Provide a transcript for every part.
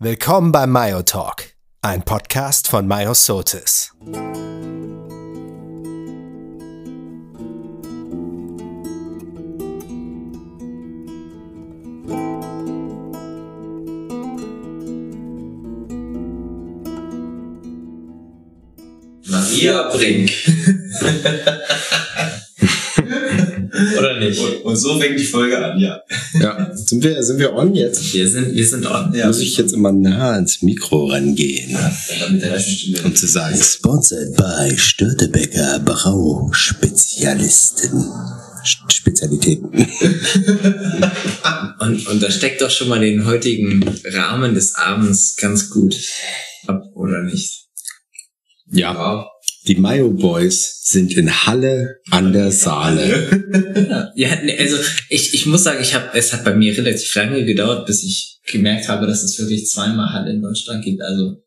Willkommen beim Mayo Talk, ein Podcast von Mayo Sotis. Maria Brink. Oder nicht? Und, und so fängt die Folge an, ja. Ja, sind wir, sind wir on jetzt? Wir sind, wir sind on. Ja. Muss ich jetzt immer nah ans Mikro rangehen, der Stimme. um zu sagen, sponsored by Störtebecker Brau Spezialisten. Spezialitäten. Und, und da steckt doch schon mal den heutigen Rahmen des Abends ganz gut ab, oder nicht? Ja, die Mayo Boys sind in Halle an der Saale. Ja, ne, also ich, ich muss sagen, ich habe, es hat bei mir relativ lange gedauert, bis ich gemerkt habe, dass es wirklich zweimal Halle in Deutschland gibt. Also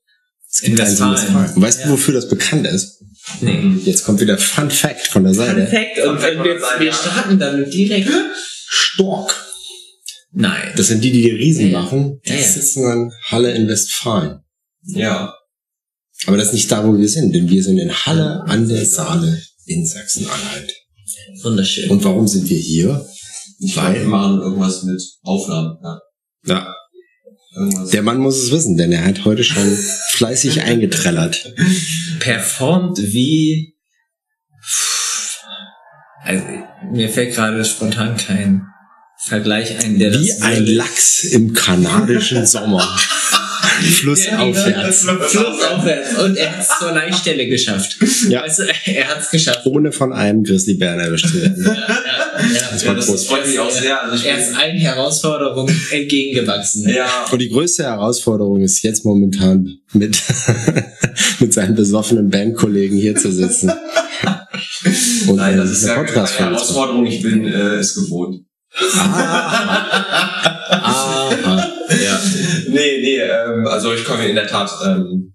Es gibt in Westfalen. Und weißt du, wofür das bekannt ist? nee. Jetzt kommt wieder Fun Fact von der Seite. Und, Fun Fact und wir, Seite, wir ja. starten dann direkt. Stork. Nein. Das sind die, die die Riesen Ja, ja. machen. Die Ja, ja. sitzen in Halle in Westfalen. Ja. Aber das ist nicht da, wo wir sind, denn wir sind in Halle an der Saale in Sachsen-Anhalt. Wunderschön. Und warum sind wir hier? Ich glaube, wir machen irgendwas mit Aufnahmen. Ja. Ja, Irgendwas. der Mann muss es wissen, denn er hat heute schon fleißig eingetrellert. performt wie. Also, mir fällt gerade spontan kein Vergleich ein, der Wie das ein Lachs im kanadischen Sommer. Flussaufwärts. Flussaufwärts. Und er hat es zur Leitstelle geschafft. Ja. Also, er hat es geschafft. Ohne von einem Grizzlybären erwischt zu werden. Ja, ja, Das ja. war Ja, das groß. freut mich auch sehr. Also ich Er ist allen Herausforderungen entgegengewachsen. ja. Und die größte Herausforderung ist jetzt momentan mit, mit seinen besoffenen Bandkollegen hier zu sitzen. Und Nein, das ist eine ja keine. Herausforderung. Ich bin äh, es gewohnt. Aha. Ja. Nee, nee, ähm, also ich komme in der Tat. Ähm,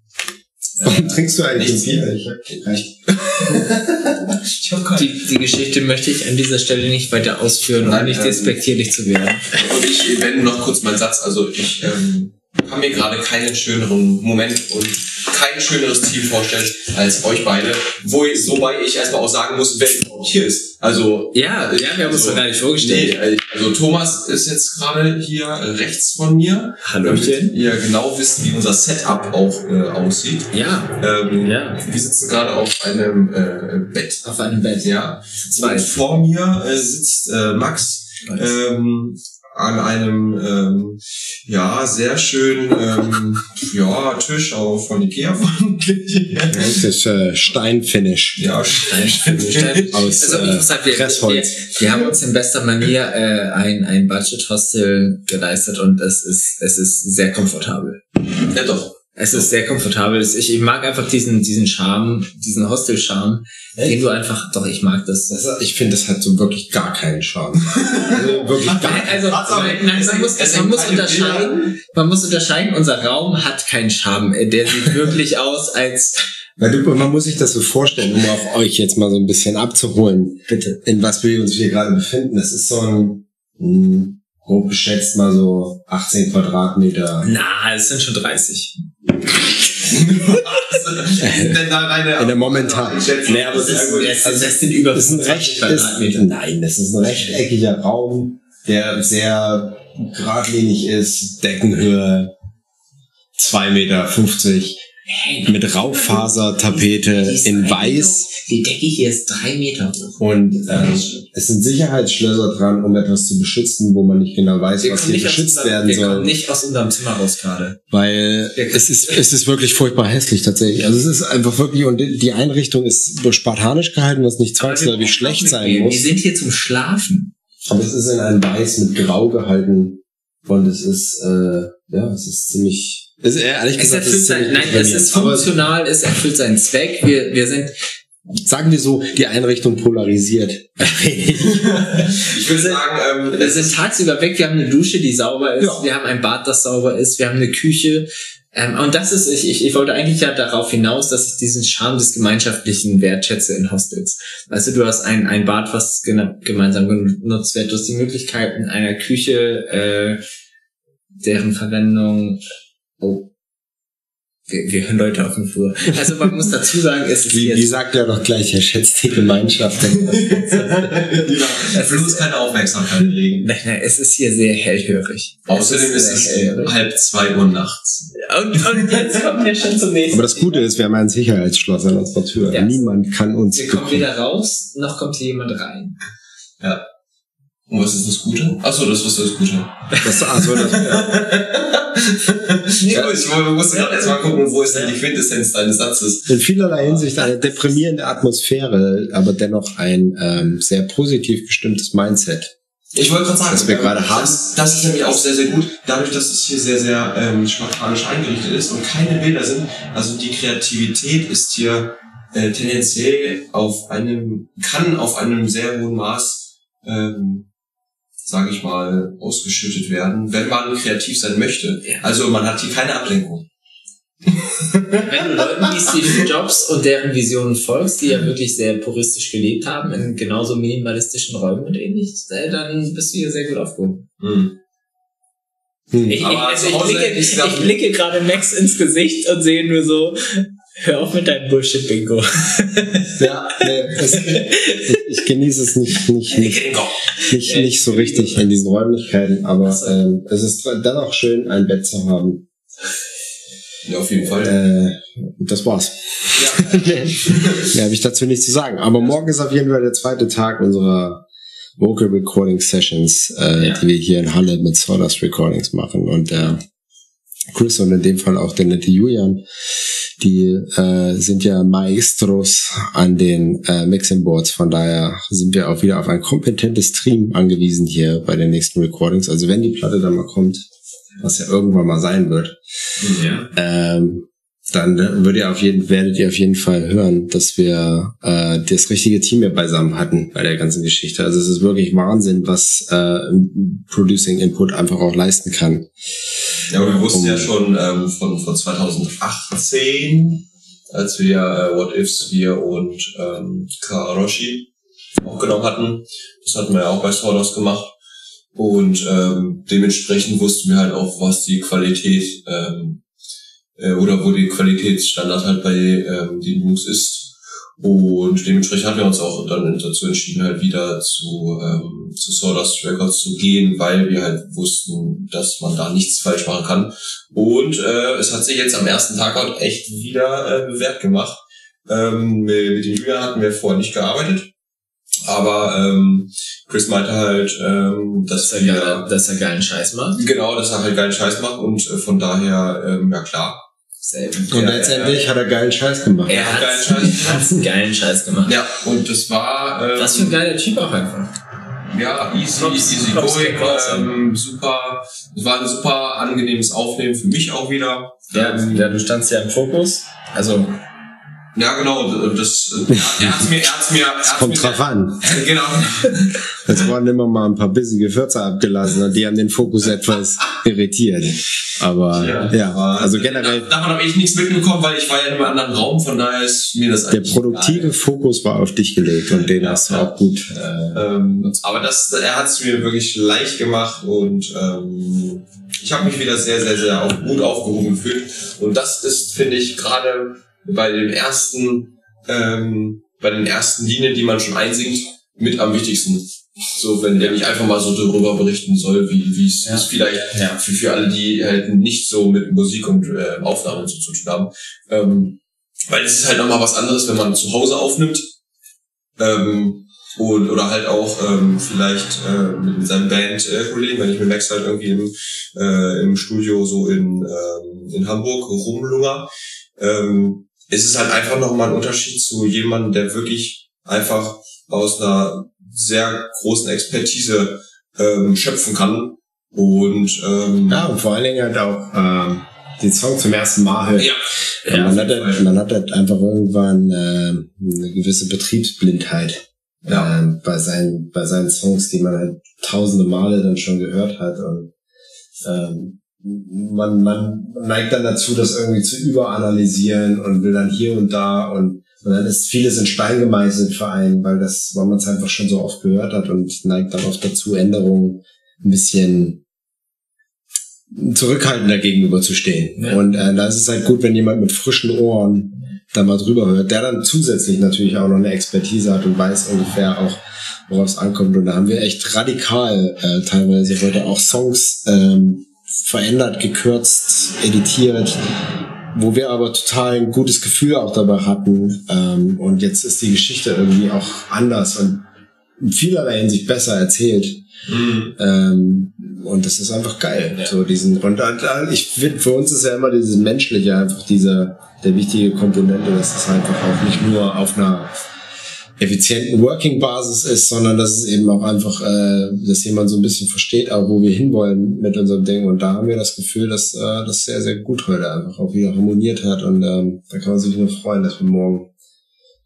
Warum trinkst du eigentlich Bier? Ich hab ich, ich. Die, die Geschichte möchte ich an dieser Stelle nicht weiter ausführen, um Nein, nicht ähm, despektierlich zu werden. Und ich wende noch kurz meinen Satz. Also ich ähm, kann mir gerade keinen schöneren Moment und kein schöneres Team vorstellen als euch beide. Wo ich, wobei ich erstmal auch sagen muss, wer überhaupt hier ist. Also Ja, ja, wir haben uns also, doch gar nicht vorgestellt. Nee, äh, also Thomas ist jetzt gerade hier rechts von mir. Hallöchen. Damit ihr genau wisst, wie unser Setup auch äh, aussieht. Ja, Ähm, ja. Wir sitzen gerade auf einem äh, Bett. Auf einem Bett. Ja. Zwei. Und vor mir äh, sitzt äh, Max ähm, an einem ähm, ja sehr schönen ähm, ja Tisch auch von Ikea vermutlich. Das ist äh, Steinfinish. ja, Stein- Aus Also äh, interessant, wir, wir, Pressholz. wir haben uns in bester Manier äh, ein, ein Budget Hostel geleistet und es ist, es ist sehr komfortabel. ja doch. Es ist sehr komfortabel. Ich, ich mag einfach diesen, diesen Charme, diesen Hostel-Charme, den du einfach, doch, ich mag das. Das, ich finde, das hat so wirklich gar keinen Charme. Also wirklich gar also, Hat's auch nein, man muss, man muss unterscheiden, man muss unterscheiden, unser Raum hat keinen Charme. Äh, Der sieht wirklich aus als, Weil du, man muss sich das so vorstellen, um auf euch jetzt mal so ein bisschen abzuholen, bitte. in was wir uns hier gerade befinden. Das ist so ein, mh, grob geschätzt mal so 18 Quadratmeter. Na, es sind schon 30. Denn da reine In der momentan. Nee, aber es ist-. Das, das, das sind über Das ist ein 25 recht, ist, Quadratmeter. nein, das ist ein rechteckiger Raum, der sehr geradlinig ist, Deckenhöhe 2,50 Meter, Hey, mit Raufasertapete ist in weiß. Die Decke hier ist drei Meter hoch. Und ähm, es sind Sicherheitsschlösser dran, um etwas zu beschützen, wo man nicht genau weiß, Wir was hier geschützt unserem, werden wir soll. kommen nicht aus unserem Zimmer raus gerade. Weil Wir- es ist, es ist wirklich furchtbar hässlich tatsächlich. Also es ist einfach wirklich, und die Einrichtung ist so spartanisch gehalten, was nicht zwangsläufig schlecht sein Wir muss. sind hier zum Schlafen. Aber es ist in ein Weiß mit Grau gehalten. Und es ist, äh, ja, es ist ziemlich, ist ehrlich Es gesagt, es erfüllt ist sein, nein, es ist funktional, es erfüllt seinen Zweck. Wir, wir sind, sagen wir so, die Einrichtung polarisiert. Ich würde sagen, ähm, wir sind tagsüber weg. Wir haben eine Dusche, die sauber ist. Ja. Wir haben ein Bad, das sauber ist. Wir haben eine Küche. Ähm, und das ist, ich, ich, ich wollte eigentlich ja darauf hinaus, dass ich diesen Charme des Gemeinschaftlichen wertschätze in Hostels. Weißt du, du hast ein, ein Bad, was gemeinsam genutzt wird. Du hast die Möglichkeit in einer Küche, äh, deren Verwendung Oh, wir, wir hören Leute auf dem Flur. Also man muss dazu sagen, es ist Wie, jetzt, wie sagt er doch gleich, er schätzt die Gemeinschaft. Der Fluss keine Aufmerksamkeit regen. nein, nein, es ist hier sehr hellhörig. Außerdem ist sehr es hellhörig. halb zwei Uhr nachts. Und, und jetzt kommen wir schon zum nächsten. Aber das Gute ist, wir haben ein Sicherheitsschloss an unserer Tür. Ja. Niemand kann uns wir kommen bekommen. weder raus, noch kommt hier jemand rein. Und was ist das Gute? Achso, das ist das Gute. Das, also das, Ja, ich musste gerade erstmal gucken, wo ist denn die Quintessenz deines Satzes? in vielerlei Hinsicht eine deprimierende Atmosphäre, aber dennoch ein ähm, sehr positiv bestimmtes Mindset. Ich wollte gerade sagen, Was wir ähm, gerade haben. Das, das ist nämlich auch sehr, sehr gut. Dadurch, dass es hier sehr, sehr ähm, spartanisch eingerichtet ist und keine Bilder sind, also die Kreativität ist hier äh, tendenziell auf einem, kann auf einem sehr hohen Maß, ähm, sage ich mal, ausgeschüttet werden, wenn man kreativ sein möchte. Ja. Also man hat hier keine Ablenkung. Wenn du Leuten wie Steve Jobs und deren Visionen folgst, die ja wirklich sehr puristisch gelebt haben, in genauso minimalistischen Räumen und ähnliches, äh, dann bist du hier sehr gut aufgehoben. Hm. Hm. Ich, ich, also ich, blicke, ich, blicke gerade Max ins Gesicht und sehe nur so, hör auf mit deinem Bullshit-Bingo. Ja, nee, es, ich, ich genieße es nicht, nicht, nicht, nicht, nicht so ich- richtig in diesen Räumlichkeiten, aber ähm, es ist dennoch schön, ein Bett zu haben. Ja, auf jeden Fall. Äh, das war's. Ja. Mehr habe ich dazu nicht zu sagen. Aber morgen ist auf jeden Fall der zweite Tag unserer Vocal Recording Sessions, äh, Ja. die wir hier in Halle mit Sawdust Recordings machen. Und der Chris und in dem Fall auch der nette Julian, die äh, sind ja Maestros an den äh, Mixing Boards. Von daher sind wir auch wieder auf ein kompetentes Team angewiesen hier bei den nächsten Recordings. Also wenn die Platte dann mal kommt, was ja irgendwann mal sein wird, Ja. ähm, dann würdet ihr auf jeden, werdet ihr auf jeden Fall hören, dass wir äh, das richtige Team hier beisammen hatten bei der ganzen Geschichte. Also es ist wirklich Wahnsinn, was äh, Producing Input einfach auch leisten kann. Ja, aber wir wussten Um- ja schon ähm, von, von 2018, als wir äh, What Ifs, wir und ähm, Karoshi aufgenommen hatten. Das hatten wir ja auch bei Sawdust gemacht. Und ähm, dementsprechend wussten wir halt auch, was die Qualität ähm, äh, oder wo die Qualitätsstandard halt bei ähm, den Jungs ist. Und dementsprechend haben wir uns auch dann dazu entschieden, halt wieder zu, ähm, zu Sawdust Records zu gehen, weil wir halt wussten, dass man da nichts falsch machen kann. Und äh, es hat sich jetzt am ersten Tag halt echt wieder äh, bewährt gemacht. Ähm, mit, mit dem Julian hatten wir vorher nicht gearbeitet. Aber ähm, Chris meinte halt, ähm, dass Dass er, geil, dass er geilen Scheiß macht. genau, dass er halt geilen Scheiß macht und äh, von daher, ähm, ja klar. Selben. Und Ja, letztendlich hat er geilen Scheiß gemacht. Er hat Geilen Scheiß. einen geilen Scheiß gemacht. Ja, und das war ähm, Was für ein geiler Typ auch einfach. Ja, easy, Props- easy Props going, ähm, super. Es war ein super angenehmes Aufnehmen für mich auch wieder. Ähm, ja, du standst ja im Fokus. Also, ja, genau. Das, äh, er hat's mir, er hat's mir, er hat's Kommt mir, drauf an. Genau. Es wurden immer mal ein paar bissige Fürzer abgelassen und die haben den Fokus etwas irritiert. Aber ja, aber also generell, Da, davon habe ich nichts mitbekommen, weil ich war ja in einem anderen Raum, von daher ist mir das der produktive Fokus war auf dich gelegt und den hast du auch gut. Äh. Ähm, aber das, er hat es mir wirklich leicht gemacht und ähm, ich habe mich wieder sehr, sehr, sehr auch gut aufgehoben gefühlt. Und das ist, finde ich, gerade bei den ersten, ähm, bei den ersten Linien, die man schon einsingt, mit am wichtigsten. So, wenn der nicht einfach mal so darüber berichten soll, wie wie es Ja. ist vielleicht Ja. für, für alle, die halt nicht so mit Musik und äh, Aufnahmen so zu tun haben. Ähm, weil es ist halt nochmal was anderes, wenn man zu Hause aufnimmt. Ähm, und, oder halt auch ähm, vielleicht äh, mit, mit seinem Bandkollegen, wenn ich mit Max halt irgendwie im, äh, im Studio so in, ähm, in Hamburg rumlunger. Ähm, es ist halt einfach nochmal ein Unterschied zu jemandem, der wirklich einfach aus einer sehr großen Expertise ähm, schöpfen kann. Und ähm, ja, und vor allen Dingen halt auch ähm, den Song zum ersten Mal hört. ja, Und man, hat halt, man hat halt einfach irgendwann äh, eine gewisse Betriebsblindheit Ja. äh, bei, seinen, bei seinen Songs, die man halt tausende Male dann schon gehört hat. Und ähm, man, man neigt dann dazu, das irgendwie zu überanalysieren und will dann hier und da und, und dann ist vieles in Stein gemeißelt für einen, weil das, weil man es einfach schon so oft gehört hat und neigt dann oft dazu, Änderungen ein bisschen zurückhaltender gegenüber zu stehen. Ja. Und äh, da ist es halt gut, wenn jemand mit frischen Ohren da mal drüber hört, der dann zusätzlich natürlich auch noch eine Expertise hat und weiß ungefähr auch, worauf es ankommt. Und da haben wir echt radikal äh, teilweise heute auch Songs ähm, verändert, gekürzt, editiert, wo wir aber total ein gutes Gefühl auch dabei hatten. Ähm, und jetzt ist die Geschichte irgendwie auch anders und in vielerlei Hinsicht besser erzählt. Mhm. Ähm, und das ist einfach geil. So diesen, und ich finde, für uns ist ja immer dieses Menschliche einfach dieser, der wichtige Komponente, dass es einfach auch nicht nur auf einer effizienten Working-Basis ist, sondern dass es eben auch einfach, äh, dass jemand so ein bisschen versteht, auch wo wir hinwollen mit unserem Ding. Und da haben wir das Gefühl, dass äh, das sehr, sehr gut heute einfach auch wieder harmoniert hat. Und ähm, da kann man sich nur freuen, dass wir morgen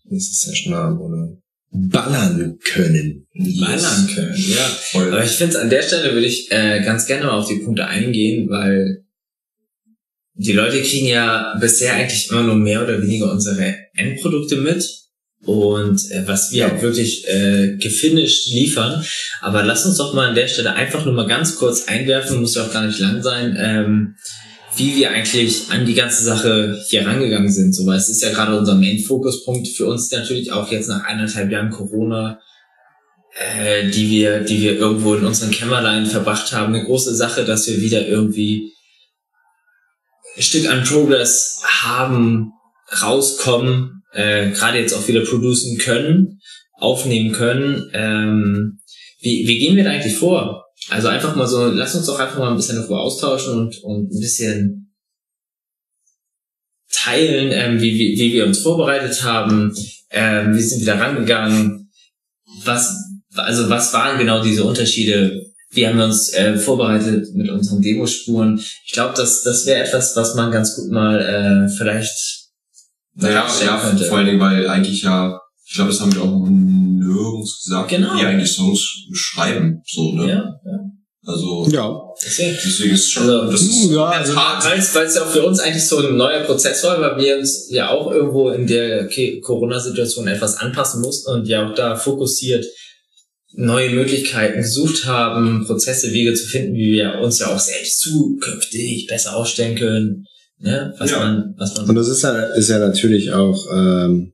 nächste Session haben oder ballern können. Ballern können, ja. Voll. Aber ich finde, an der Stelle würde ich äh, ganz gerne mal auf die Punkte eingehen, weil die Leute kriegen ja bisher eigentlich immer nur mehr oder weniger unsere Endprodukte mit und äh, was wir halt wirklich äh, gefinisht liefern. Aber lass uns doch mal an der Stelle einfach nur mal ganz kurz einwerfen, muss ja auch gar nicht lang sein, ähm, wie wir eigentlich an die ganze Sache hier rangegangen sind. So, weil es ist ja gerade unser Main-Fokuspunkt für uns natürlich auch jetzt nach eineinhalb Jahren Corona äh, die wir, die wir irgendwo in unseren Kämmerlein verbracht haben. Eine große Sache, dass wir wieder irgendwie ein Stück an Progress haben, rauskommen, äh, gerade jetzt auch wieder producen können, aufnehmen können. Ähm, wie, wie gehen wir da eigentlich vor? Also einfach mal so, lass uns doch einfach mal ein bisschen darüber austauschen und, und ein bisschen teilen, ähm, wie, wie, wie wir uns vorbereitet haben, ähm, wie sind wir da rangegangen, was, also was waren genau diese Unterschiede? Wie haben wir uns äh, vorbereitet mit unseren Demospuren? Ich glaube, das, das wäre etwas, was man ganz gut mal äh, vielleicht Naja, ja, könnte. vor allen Dingen, weil eigentlich ja, ich glaube, das haben wir auch nirgends gesagt, Genau. wie eigentlich Songs schreiben, so, ne? Ja, ja. Also, Ja. Deswegen. deswegen ist schon, Also, das ist ja, also- Tat, Weil es es ja auch für uns eigentlich so ein neuer Prozess war, weil wir uns ja auch irgendwo in der Corona-Situation etwas anpassen mussten und ja auch da fokussiert neue Möglichkeiten gesucht haben, Prozesse, Wege zu finden, wie wir uns ja auch selbst zukünftig besser aufstellen können. Ne? Was Ja. man, was man Und das ist ja, ist ja natürlich auch ähm,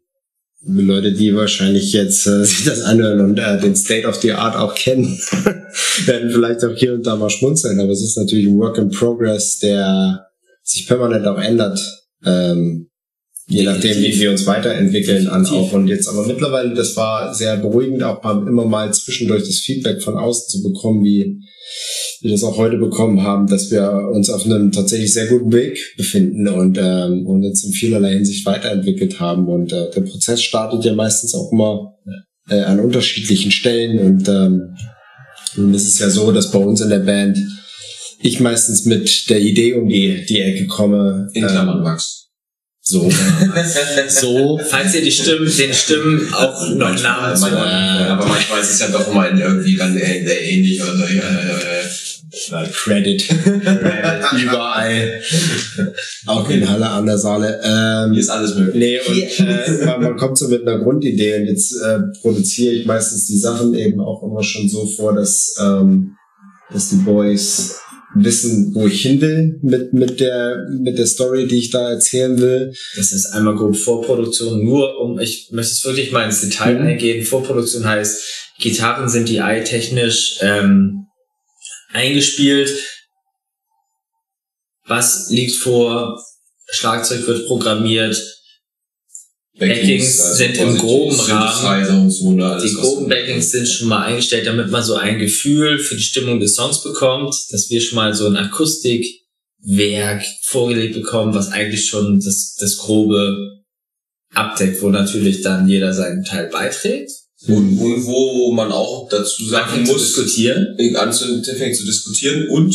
Leute, die wahrscheinlich jetzt äh, sich das anhören und äh, den State of the Art auch kennen, werden vielleicht auch hier und da mal schmunzeln. Aber es ist natürlich ein Work in Progress, der sich permanent auch ändert. Ähm, je nachdem, wie wir uns weiterentwickeln an auch. Und jetzt aber mittlerweile, das war sehr beruhigend, auch mal, immer mal zwischendurch das Feedback von außen zu bekommen, wie wir das auch heute bekommen haben, dass wir uns auf einem tatsächlich sehr guten Weg befinden und, ähm, und uns in vielerlei Hinsicht weiterentwickelt haben. Und äh, der Prozess startet ja meistens auch immer äh, an unterschiedlichen Stellen. Und ähm, ist es ja so, dass bei uns in der Band ich meistens mit der Idee um die, die Ecke komme. in Klammern ähm, Max. So. so. Falls ihr die Stimmen, den Stimmen auch noch Namen äh, aber manchmal ist es ja doch immer irgendwie dann äh, äh, ähnlich oder so. Ja, ja, ja. Credit. Überall. Auch in Halle an der Saale. Ähm, Hier ist alles möglich. Nee, und äh, man, man kommt so mit einer Grundidee und jetzt äh, produziere ich meistens die Sachen eben auch immer schon so vor, dass, ähm, dass die Boys wissen, wo ich hin will mit, mit, der, mit der Story, die ich da erzählen will. Das ist einmal grob Vorproduktion, nur um, ich möchte es wirklich mal ins Detail Mhm. eingehen. Vorproduktion heißt, Gitarren sind DI-technisch ähm, eingespielt. Was liegt vor? Schlagzeug wird programmiert. Backings sind im groben Rahmen. So, ne, Die groben Backings sind schon mal eingestellt, damit man so ein Gefühl für die Stimmung des Songs bekommt, dass wir schon mal so ein Akustikwerk vorgelegt bekommen, was eigentlich schon das, das grobe abdeckt, wo natürlich dann jeder seinen Teil beiträgt. Und, und wo man auch dazu sagen Anfängt zu muss, diskutieren. anfängt zu diskutieren und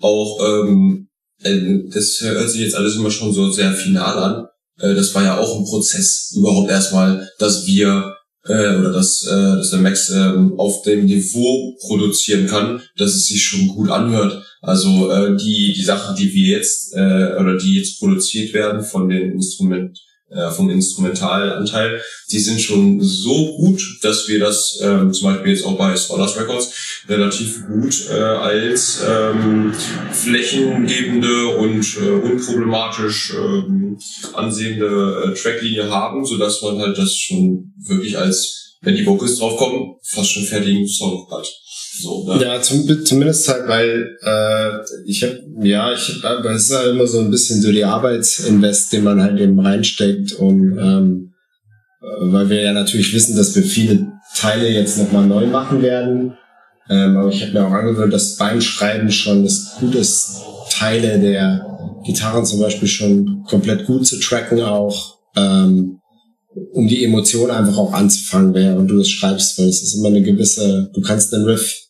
auch, ähm, äh, das hört sich jetzt alles immer schon so sehr final an. Äh, das war ja auch ein Prozess überhaupt erstmal, dass wir äh, oder dass, äh, dass der Max ähm, auf dem Niveau produzieren kann, dass es sich schon gut anhört. Also äh, die die Sachen, die wir jetzt äh, oder die jetzt produziert werden von den Instrument äh, vom Instrumentalanteil, die sind schon so gut, dass wir das ähm, zum Beispiel jetzt auch bei Sawdust Records relativ gut äh, als ähm, flächengebende und äh, unproblematisch ähm, ansehende äh, Tracklinie haben, so dass man halt das schon wirklich als, wenn die Vocals draufkommen, fast schon fertigen Song hat. So, ne? Ja, zum, zumindest halt, weil äh, ich habe, ja, ich aber es ist halt immer so ein bisschen so die Arbeitsinvest, den man halt eben reinsteckt und ähm, äh, weil wir ja natürlich wissen, dass wir viele Teile jetzt nochmal neu machen werden. Ähm, aber ich habe mir auch angewöhnt, dass beim Schreiben schon das gut ist, Teile der Gitarren zum Beispiel schon komplett gut zu tracken auch. Ähm, um die Emotion einfach auch anzufangen, während du es schreibst, weil es ist immer eine gewisse, du kannst den Riff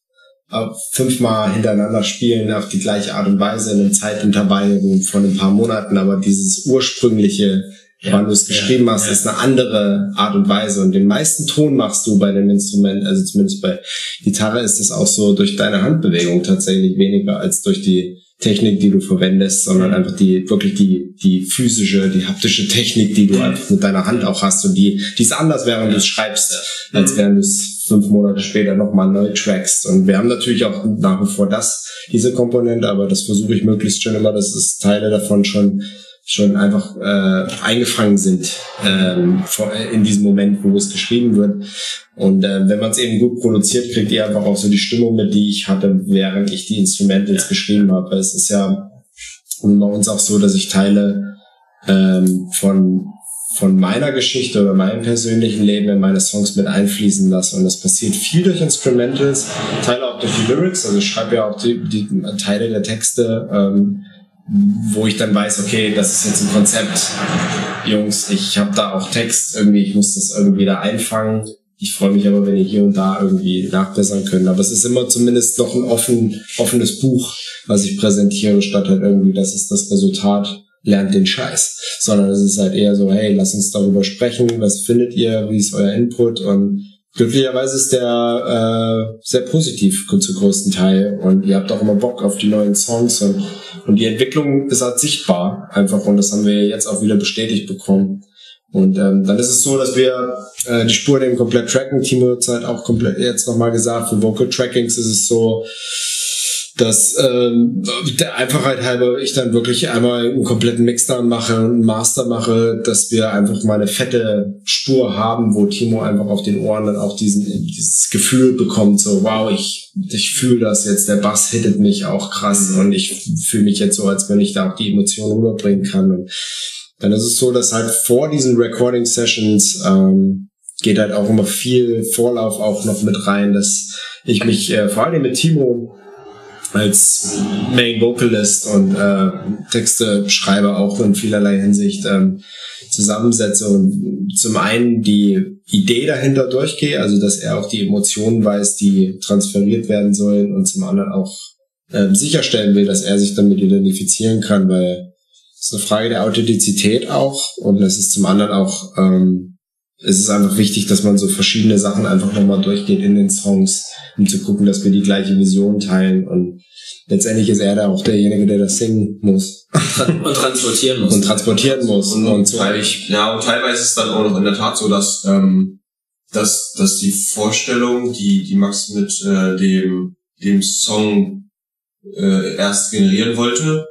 fünfmal hintereinander spielen auf die gleiche Art und Weise in einem Zeitintervall von ein paar Monaten, aber dieses ursprüngliche, ja, wann du es geschrieben ja, hast, ja. ist eine andere Art und Weise und den meisten Ton machst du bei dem Instrument, also zumindest bei Gitarre ist es auch so durch deine Handbewegung tatsächlich weniger als durch die Technik, die du verwendest, sondern einfach die, wirklich die, die physische, die haptische Technik, die du einfach mit deiner Hand auch hast und die, die ist anders, während du es schreibst, als während du es fünf Monate später nochmal neu trackst. Und wir haben natürlich auch nach wie vor das, diese Komponente, aber das versuche ich möglichst schon immer, dass es Teile davon schon schon einfach äh, eingefangen sind ähm, in diesem Moment, wo es geschrieben wird. Und äh, wenn man es eben gut produziert, kriegt ihr einfach auch so die Stimmung mit, die ich hatte, während ich die Instrumente jetzt geschrieben habe. Es ist ja bei uns auch so, dass ich Teile ähm, von von meiner Geschichte oder meinem persönlichen Leben in meine Songs mit einfließen lasse. Und das passiert viel durch Instrumentals, Teile auch durch die Lyrics. Also ich schreibe ja auch die, die Teile der Texte ähm, wo ich dann weiß, okay, das ist jetzt ein Konzept. Jungs, ich habe da auch Text, irgendwie, ich muss das irgendwie da einfangen. Ich freue mich aber, wenn ihr hier und da irgendwie nachbessern könnt. Aber es ist immer zumindest noch ein offen, offenes Buch, was ich präsentiere, statt halt irgendwie, das ist das Resultat, lernt den Scheiß. Sondern es ist halt eher so, hey, lass uns darüber sprechen, was findet ihr, wie ist euer Input und glücklicherweise ist der äh, sehr positiv zu größten Teil und ihr habt auch immer Bock auf die neuen Songs und, und die Entwicklung ist halt sichtbar einfach und das haben wir jetzt auch wieder bestätigt bekommen. Und ähm, dann ist es so, dass wir äh, die Spur eben komplett tracken. Timo hat halt auch komplett jetzt nochmal gesagt, für Vocal Trackings ist es so, dass ähm, der Einfachheit halber ich dann wirklich einmal einen kompletten Mixdown mache und einen Master mache, dass wir einfach mal eine fette Spur haben, wo Timo einfach auf den Ohren dann auch diesen dieses Gefühl bekommt, so wow, ich ich fühle das jetzt, der Bass hittet mich auch krass und ich fühle mich jetzt so, als wenn ich da auch die Emotionen rüberbringen kann. Und dann ist es so, dass halt vor diesen Recording Sessions ähm, geht halt auch immer viel Vorlauf auch noch mit rein, dass ich mich äh, vor allem mit Timo als Main Vocalist und äh, Texte schreibe auch in vielerlei Hinsicht ähm, zusammensetze. Und zum einen die Idee dahinter durchgehe, also dass er auch die Emotionen weiß, die transferiert werden sollen. Und zum anderen auch äh, sicherstellen will, dass er sich damit identifizieren kann, weil es ist eine Frage der Authentizität auch. Und es ist zum anderen auch ähm, es ist einfach wichtig, dass man so verschiedene Sachen einfach nochmal durchgeht in den Songs, um zu gucken, dass wir die gleiche Vision teilen. Und letztendlich ist er da auch derjenige, der das singen muss. Und transportieren muss. Und transportieren muss. Und, und, so. Ja, und teilweise ist es dann auch noch in der Tat so, dass, ähm, dass, dass die Vorstellung, die, die Max mit äh, dem, dem Song äh, erst generieren wollte,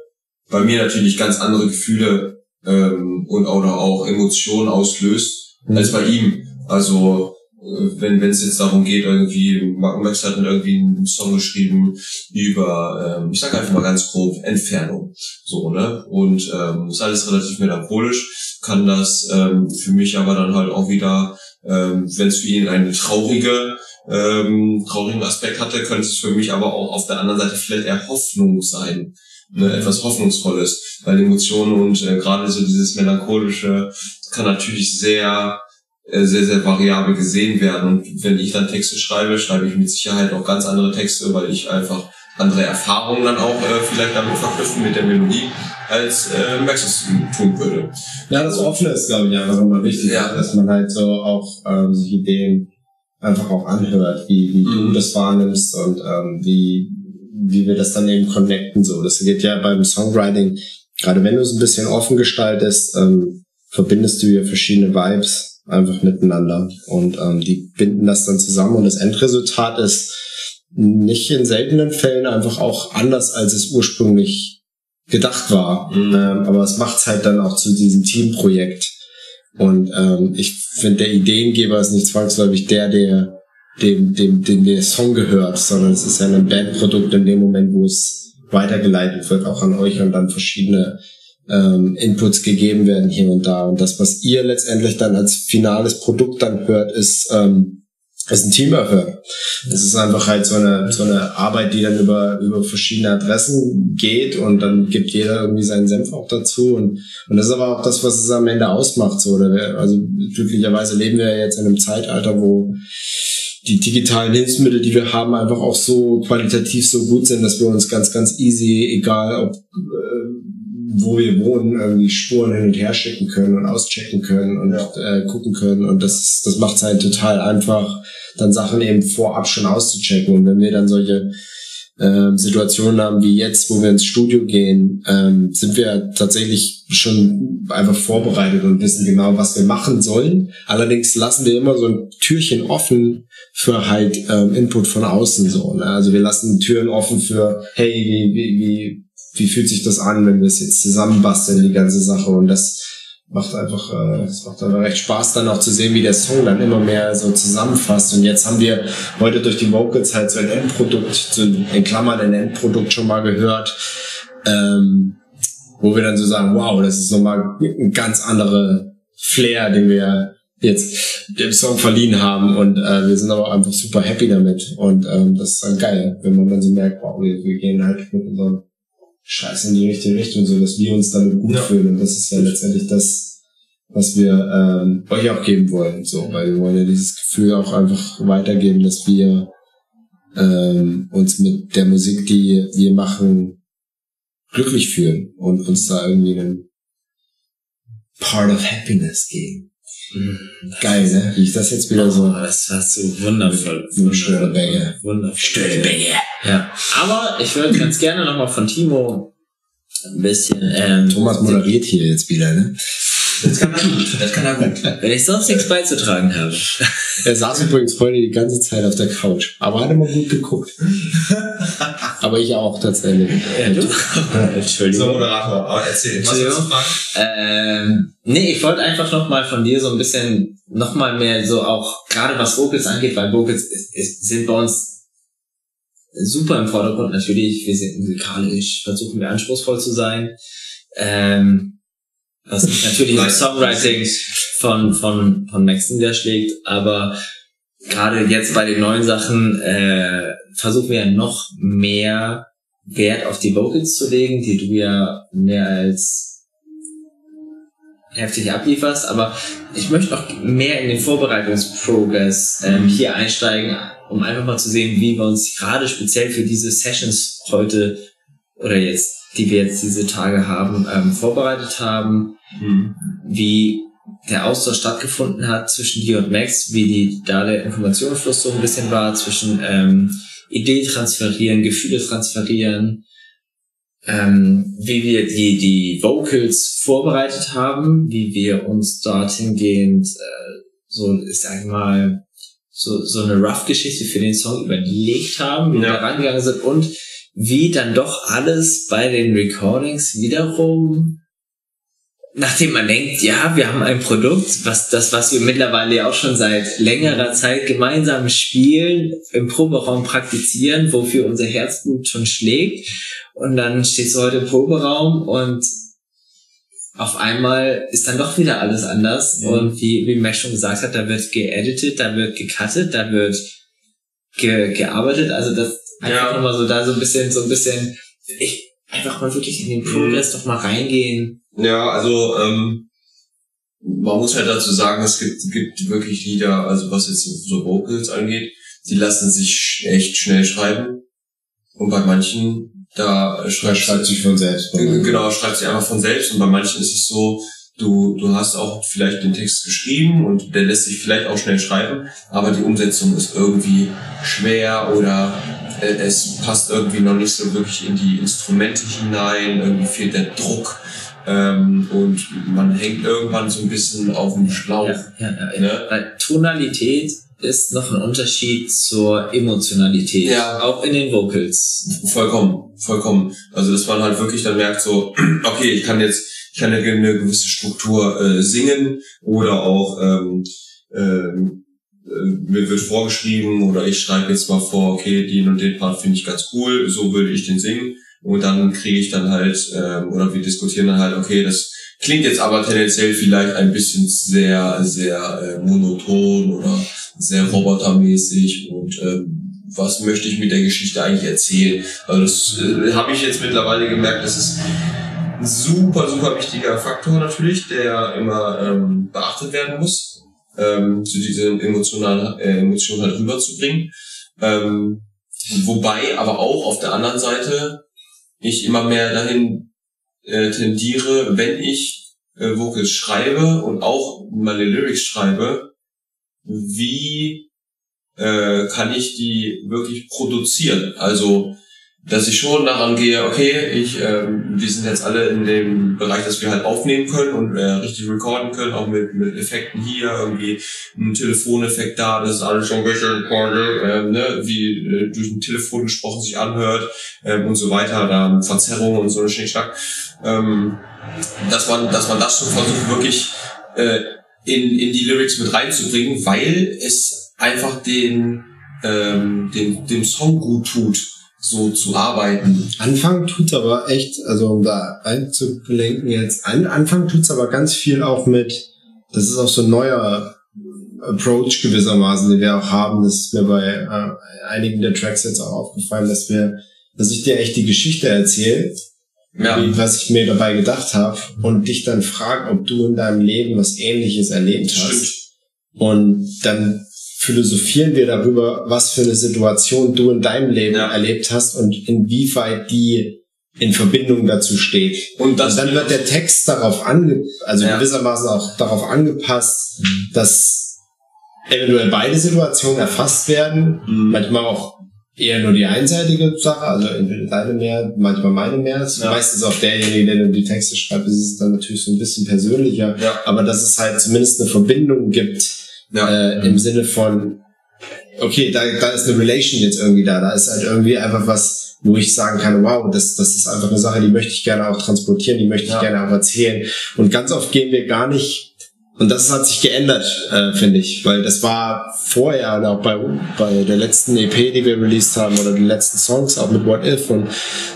bei mir natürlich ganz andere Gefühle ähm, und oder auch Emotionen auslöst. Als bei ihm. Also äh, wenn wenn es jetzt darum geht, irgendwie, Max hat irgendwie einen Song geschrieben über, ähm, ich sag einfach mal ganz grob, Entfernung. So, ne? Und ähm, ist alles relativ melancholisch, kann das ähm, für mich aber dann halt auch wieder, ähm, wenn es für ihn eine traurige ähm, traurigen Aspekt hatte, könnte es für mich aber auch auf der anderen Seite vielleicht eher Hoffnung sein. Ne, etwas Hoffnungsvolles, weil Emotionen und äh, gerade so dieses melancholische kann natürlich sehr, äh, sehr, sehr variabel gesehen werden. Und wenn ich dann Texte schreibe, schreibe ich mit Sicherheit auch ganz andere Texte, weil ich einfach andere Erfahrungen dann auch äh, vielleicht damit verknüpfen mit der Melodie, als äh, Max es tun würde. Ja, das Offene ist, glaube ich, einfach immer wichtig, ja. dass man halt so auch ähm, sich Ideen einfach auch anhört, wie, wie mhm. du das wahrnimmst und ähm, wie, wie wir das dann eben connecten. So, das geht ja beim Songwriting, gerade wenn du es ein bisschen offen gestaltest, ähm, verbindest du ja verschiedene Vibes einfach miteinander und ähm, die binden das dann zusammen und das Endresultat ist nicht in seltenen Fällen einfach auch anders, als es ursprünglich gedacht war. Mhm. Ähm, aber es macht es halt dann auch zu diesem Teamprojekt. Und ähm, ich finde, der Ideengeber ist nicht zwangsläufig der, der dem, dem, dem der Song gehört, sondern es ist ja ein Bandprodukt in dem Moment, wo es weitergeleitet wird, auch an euch und dann verschiedene ähm, Inputs gegeben werden hier und da. Und das, was ihr letztendlich dann als finales Produkt dann hört, ist, ähm, ist ein Team-Effort. Es ist einfach halt so eine, so eine Arbeit, die dann über, über verschiedene Adressen geht und dann gibt jeder irgendwie seinen Senf auch dazu. Und, und das ist aber auch das, was es am Ende ausmacht. So, oder also glücklicherweise leben wir ja jetzt in einem Zeitalter, wo die digitalen Hilfsmittel, die wir haben, einfach auch so qualitativ so gut sind, dass wir uns ganz, ganz easy, egal ob äh, wo wir wohnen, irgendwie Spuren hin und her schicken können und auschecken können und ja. äh, gucken können. Und das, das macht es halt total einfach, dann Sachen eben vorab schon auszuchecken. Und wenn wir dann solche ähm, Situationen haben wie jetzt, wo wir ins Studio gehen, ähm, sind wir tatsächlich schon einfach vorbereitet und wissen genau, was wir machen sollen. Allerdings lassen wir immer so ein Türchen offen für halt ähm, Input von außen so. Ne? Also wir lassen Türen offen für, hey, wie, wie, wie wie fühlt sich das an, wenn wir es jetzt zusammenbasteln, die ganze Sache. Und das macht einfach, äh, es macht einfach recht Spaß, dann auch zu sehen, wie der Song dann immer mehr so zusammenfasst. Und jetzt haben wir heute durch die Vocals halt so ein Endprodukt, so in Klammern ein Endprodukt schon mal gehört, ähm, wo wir dann so sagen, wow, das ist nochmal ein ganz andere Flair, den wir jetzt dem Song verliehen haben und äh, wir sind aber einfach super happy damit und ähm, das ist dann geil, wenn man dann so merkt, wow, wir, wir gehen halt mit unserem Scheiße in die richtige Richtung, so dass wir uns damit gut ja. fühlen. Und das ist ja letztendlich das, was wir ähm, euch auch geben wollen. So, weil wir wollen ja dieses Gefühl auch einfach weitergeben, dass wir ähm, uns mit der Musik, die wir machen, glücklich fühlen und uns da irgendwie einen Part of Happiness geben. Mhm. Geil, ne? Wie ich das jetzt wieder so. Oh, das war so wundervoll. Eine schöne Bänge. Wundervoll. Schöne Bänge. Ja. Aber ich würde ganz gerne nochmal von Timo ein bisschen. Ähm, Thomas moderiert hier jetzt wieder, ne? Das kann er gut. Das kann er gut. Wenn ich sonst nichts beizutragen habe. Er saß übrigens heute die ganze Zeit auf der Couch. Aber hat immer gut geguckt. aber ich auch tatsächlich. Ja, du? Entschuldigung. So, Moderator, aber erzähl, was willst du fragen? Ähm, nee, ich wollte einfach nochmal von dir so ein bisschen, nochmal mehr so auch, gerade was Vocals angeht, weil Vocals ist, ist, sind bei uns super im Vordergrund. Natürlich, wir sind musikalisch, versuchen wir anspruchsvoll zu sein. Ähm, was natürlich im Songwriting von, von, von Max niederschlägt, aber gerade jetzt bei den neuen Sachen äh, versuchen wir ja noch mehr Wert auf die Vocals zu legen, die du ja mehr als heftig ablieferst, aber ich möchte noch mehr in den Vorbereitungsprogress ähm, hier einsteigen, um einfach mal zu sehen, wie wir uns gerade speziell für diese Sessions heute oder jetzt, die wir jetzt diese Tage haben, ähm, vorbereitet haben mhm. wie der Austausch stattgefunden hat zwischen dir und Max, wie die, da der Informationsfluss so ein bisschen war, zwischen ähm, Idee transferieren, Gefühle transferieren, ähm, wie wir die, die Vocals vorbereitet haben, wie wir uns dorthin gehend, äh, so, ich sag mal, so, so eine Rough-Geschichte für den Song überlegt haben, wie ja. wir da rangegangen sind und wie dann doch alles bei den Recordings wiederum nachdem man denkt, ja, wir haben ein Produkt, was das, was wir mittlerweile auch schon seit längerer Zeit gemeinsam spielen, im Proberaum praktizieren, wofür unser Herzblut schon schlägt. Und dann stehst du heute im Proberaum und auf einmal ist dann doch wieder alles anders. Ja. Und wie, wie Max schon gesagt hat, da wird geeditet, da wird gecuttet, da wird ge gearbeitet. Also das einfach ja. nochmal so da so ein bisschen, so ein bisschen, ich, einfach mal wirklich in den Progress mhm. doch mal reingehen ja, also ähm, man muss halt dazu sagen, es gibt, gibt wirklich Lieder, also was jetzt so Vocals angeht, die lassen sich echt schnell schreiben. Und bei manchen, da schreibt, schreibt sich von selbst. Genau, schreibt sich einfach von selbst. Und bei manchen ist es so, du, du hast auch vielleicht den Text geschrieben und der lässt sich vielleicht auch schnell schreiben, aber die Umsetzung ist irgendwie schwer oder äh, es passt irgendwie noch nicht so wirklich in die Instrumente hinein, irgendwie fehlt der Druck ähm, und man hängt irgendwann so ein bisschen auf dem Schlauch. Ja, ja, ja. Ne? Weil Tonalität ist noch ein Unterschied zur Emotionalität. Ja. Auch in den Vocals. Vollkommen, vollkommen. Also dass man halt wirklich dann merkt so, okay, ich kann jetzt, ich kann ja eine gewisse Struktur äh, singen oder auch ähm, ähm, äh, mir wird vorgeschrieben oder ich schreibe jetzt mal vor, okay, den und den Part finde ich ganz cool, so würde ich den singen und dann kriege ich dann halt ähm, oder wir diskutieren dann halt, okay, das klingt jetzt aber tendenziell vielleicht ein bisschen sehr, sehr äh, monoton oder sehr robotermäßig und ähm, was möchte ich mit der Geschichte eigentlich erzählen? Also das äh, habe ich jetzt mittlerweile gemerkt, das ist ein super, super wichtiger Faktor natürlich, der immer ähm, beachtet werden muss, ähm, zu diesen emotionalen äh, Emotionen halt rüberzubringen. Ähm, wobei aber auch auf der anderen Seite ich immer mehr dahin äh, tendiere, wenn ich äh, Vocals schreibe und auch meine Lyrics schreibe, wie äh, kann ich die wirklich produzieren? Also, dass ich schon daran gehe, okay, ich, ähm, wir sind jetzt alle in dem Bereich, dass wir halt aufnehmen können und äh, richtig recorden können, auch mit, mit Effekten hier, irgendwie ein Telefoneffekt da, das ist alles schon richtig recorded, äh, ne, wie äh, durch ein Telefon gesprochen sich anhört ähm, und so weiter, da Verzerrungen und so ein Schnickschnack. Ähm, dass man, dass man das schon versucht, wirklich äh, in, in die Lyrics mit reinzubringen, weil es einfach den, ähm, den, dem Song gut tut, so zu arbeiten. Anfang tut's aber echt, also um da einzulenken jetzt, an, Anfang tut's aber ganz viel auch mit, das ist auch so ein neuer Approach gewissermaßen, den wir auch haben. Das ist mir bei äh, einigen der Tracks jetzt auch aufgefallen, dass wir, dass ich dir echt die Geschichte erzähle, Ja, wie, was ich mir dabei gedacht habe und dich dann frage, ob du in deinem Leben was Ähnliches erlebt hast. stimmt. Und dann philosophieren wir darüber, was für eine Situation du in deinem Leben Ja. erlebt hast und inwieweit die in Verbindung dazu steht. Und und dann wird der Text darauf ange, also Ja. gewissermaßen auch darauf angepasst, dass eventuell beide Situationen erfasst werden, Mhm. manchmal auch eher nur die einseitige Sache, also entweder deine mehr, manchmal meine mehr. Ja. Meistens auch derjenige, der die Texte schreibt, ist es dann natürlich so ein bisschen persönlicher, Ja. aber dass es halt zumindest eine Verbindung gibt, Ja. äh, im Sinne von, okay, da, da ist eine Relation jetzt irgendwie da, da ist halt irgendwie einfach was, wo ich sagen kann, wow, das, das ist einfach eine Sache, die möchte ich gerne auch transportieren, die möchte Ja. ich gerne auch erzählen. Und ganz oft gehen wir gar nicht, und das hat sich geändert, äh, finde ich, weil das war vorher und auch bei, bei der letzten EP, die wir released haben, oder den letzten Songs, auch mit What If und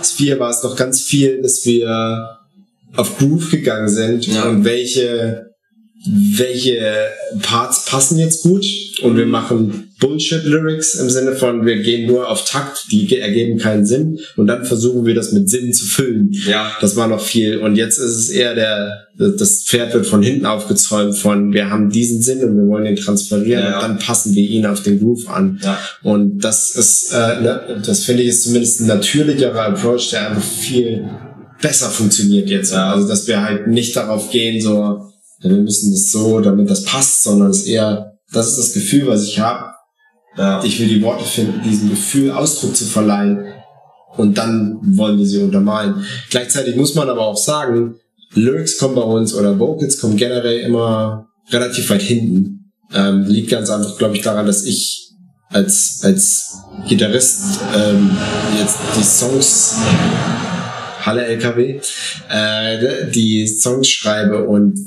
Sphere war es noch ganz viel, dass wir auf Groove gegangen sind Ja. und welche welche Parts passen jetzt gut und wir machen Bullshit-Lyrics im Sinne von, wir gehen nur auf Takt, die ge- ergeben keinen Sinn und dann versuchen wir das mit Sinn zu füllen. Ja. Das war noch viel und jetzt ist es eher der, das Pferd wird von hinten aufgezäumt von, wir haben diesen Sinn und wir wollen den transferieren ja. und dann passen wir ihn auf den Groove an. Ja. Und das ist, äh, ne, das finde ich ist zumindest ein natürlicherer Approach, der einfach viel besser funktioniert jetzt. Ja. Also, dass wir halt nicht darauf gehen, so, ja, wir müssen das so, damit das passt, sondern es ist eher, das ist das Gefühl, was ich habe. Ja. Ich will die Worte finden, diesem Gefühl Ausdruck zu verleihen. Und dann wollen wir sie untermalen. Gleichzeitig muss man aber auch sagen, Lyrics kommen bei uns oder Vocals kommen generell immer relativ weit hinten. Ähm, liegt ganz einfach, glaube ich, daran, dass ich als, als Gitarrist ähm, jetzt die Songs Halle LKW, äh, die Songs schreibe und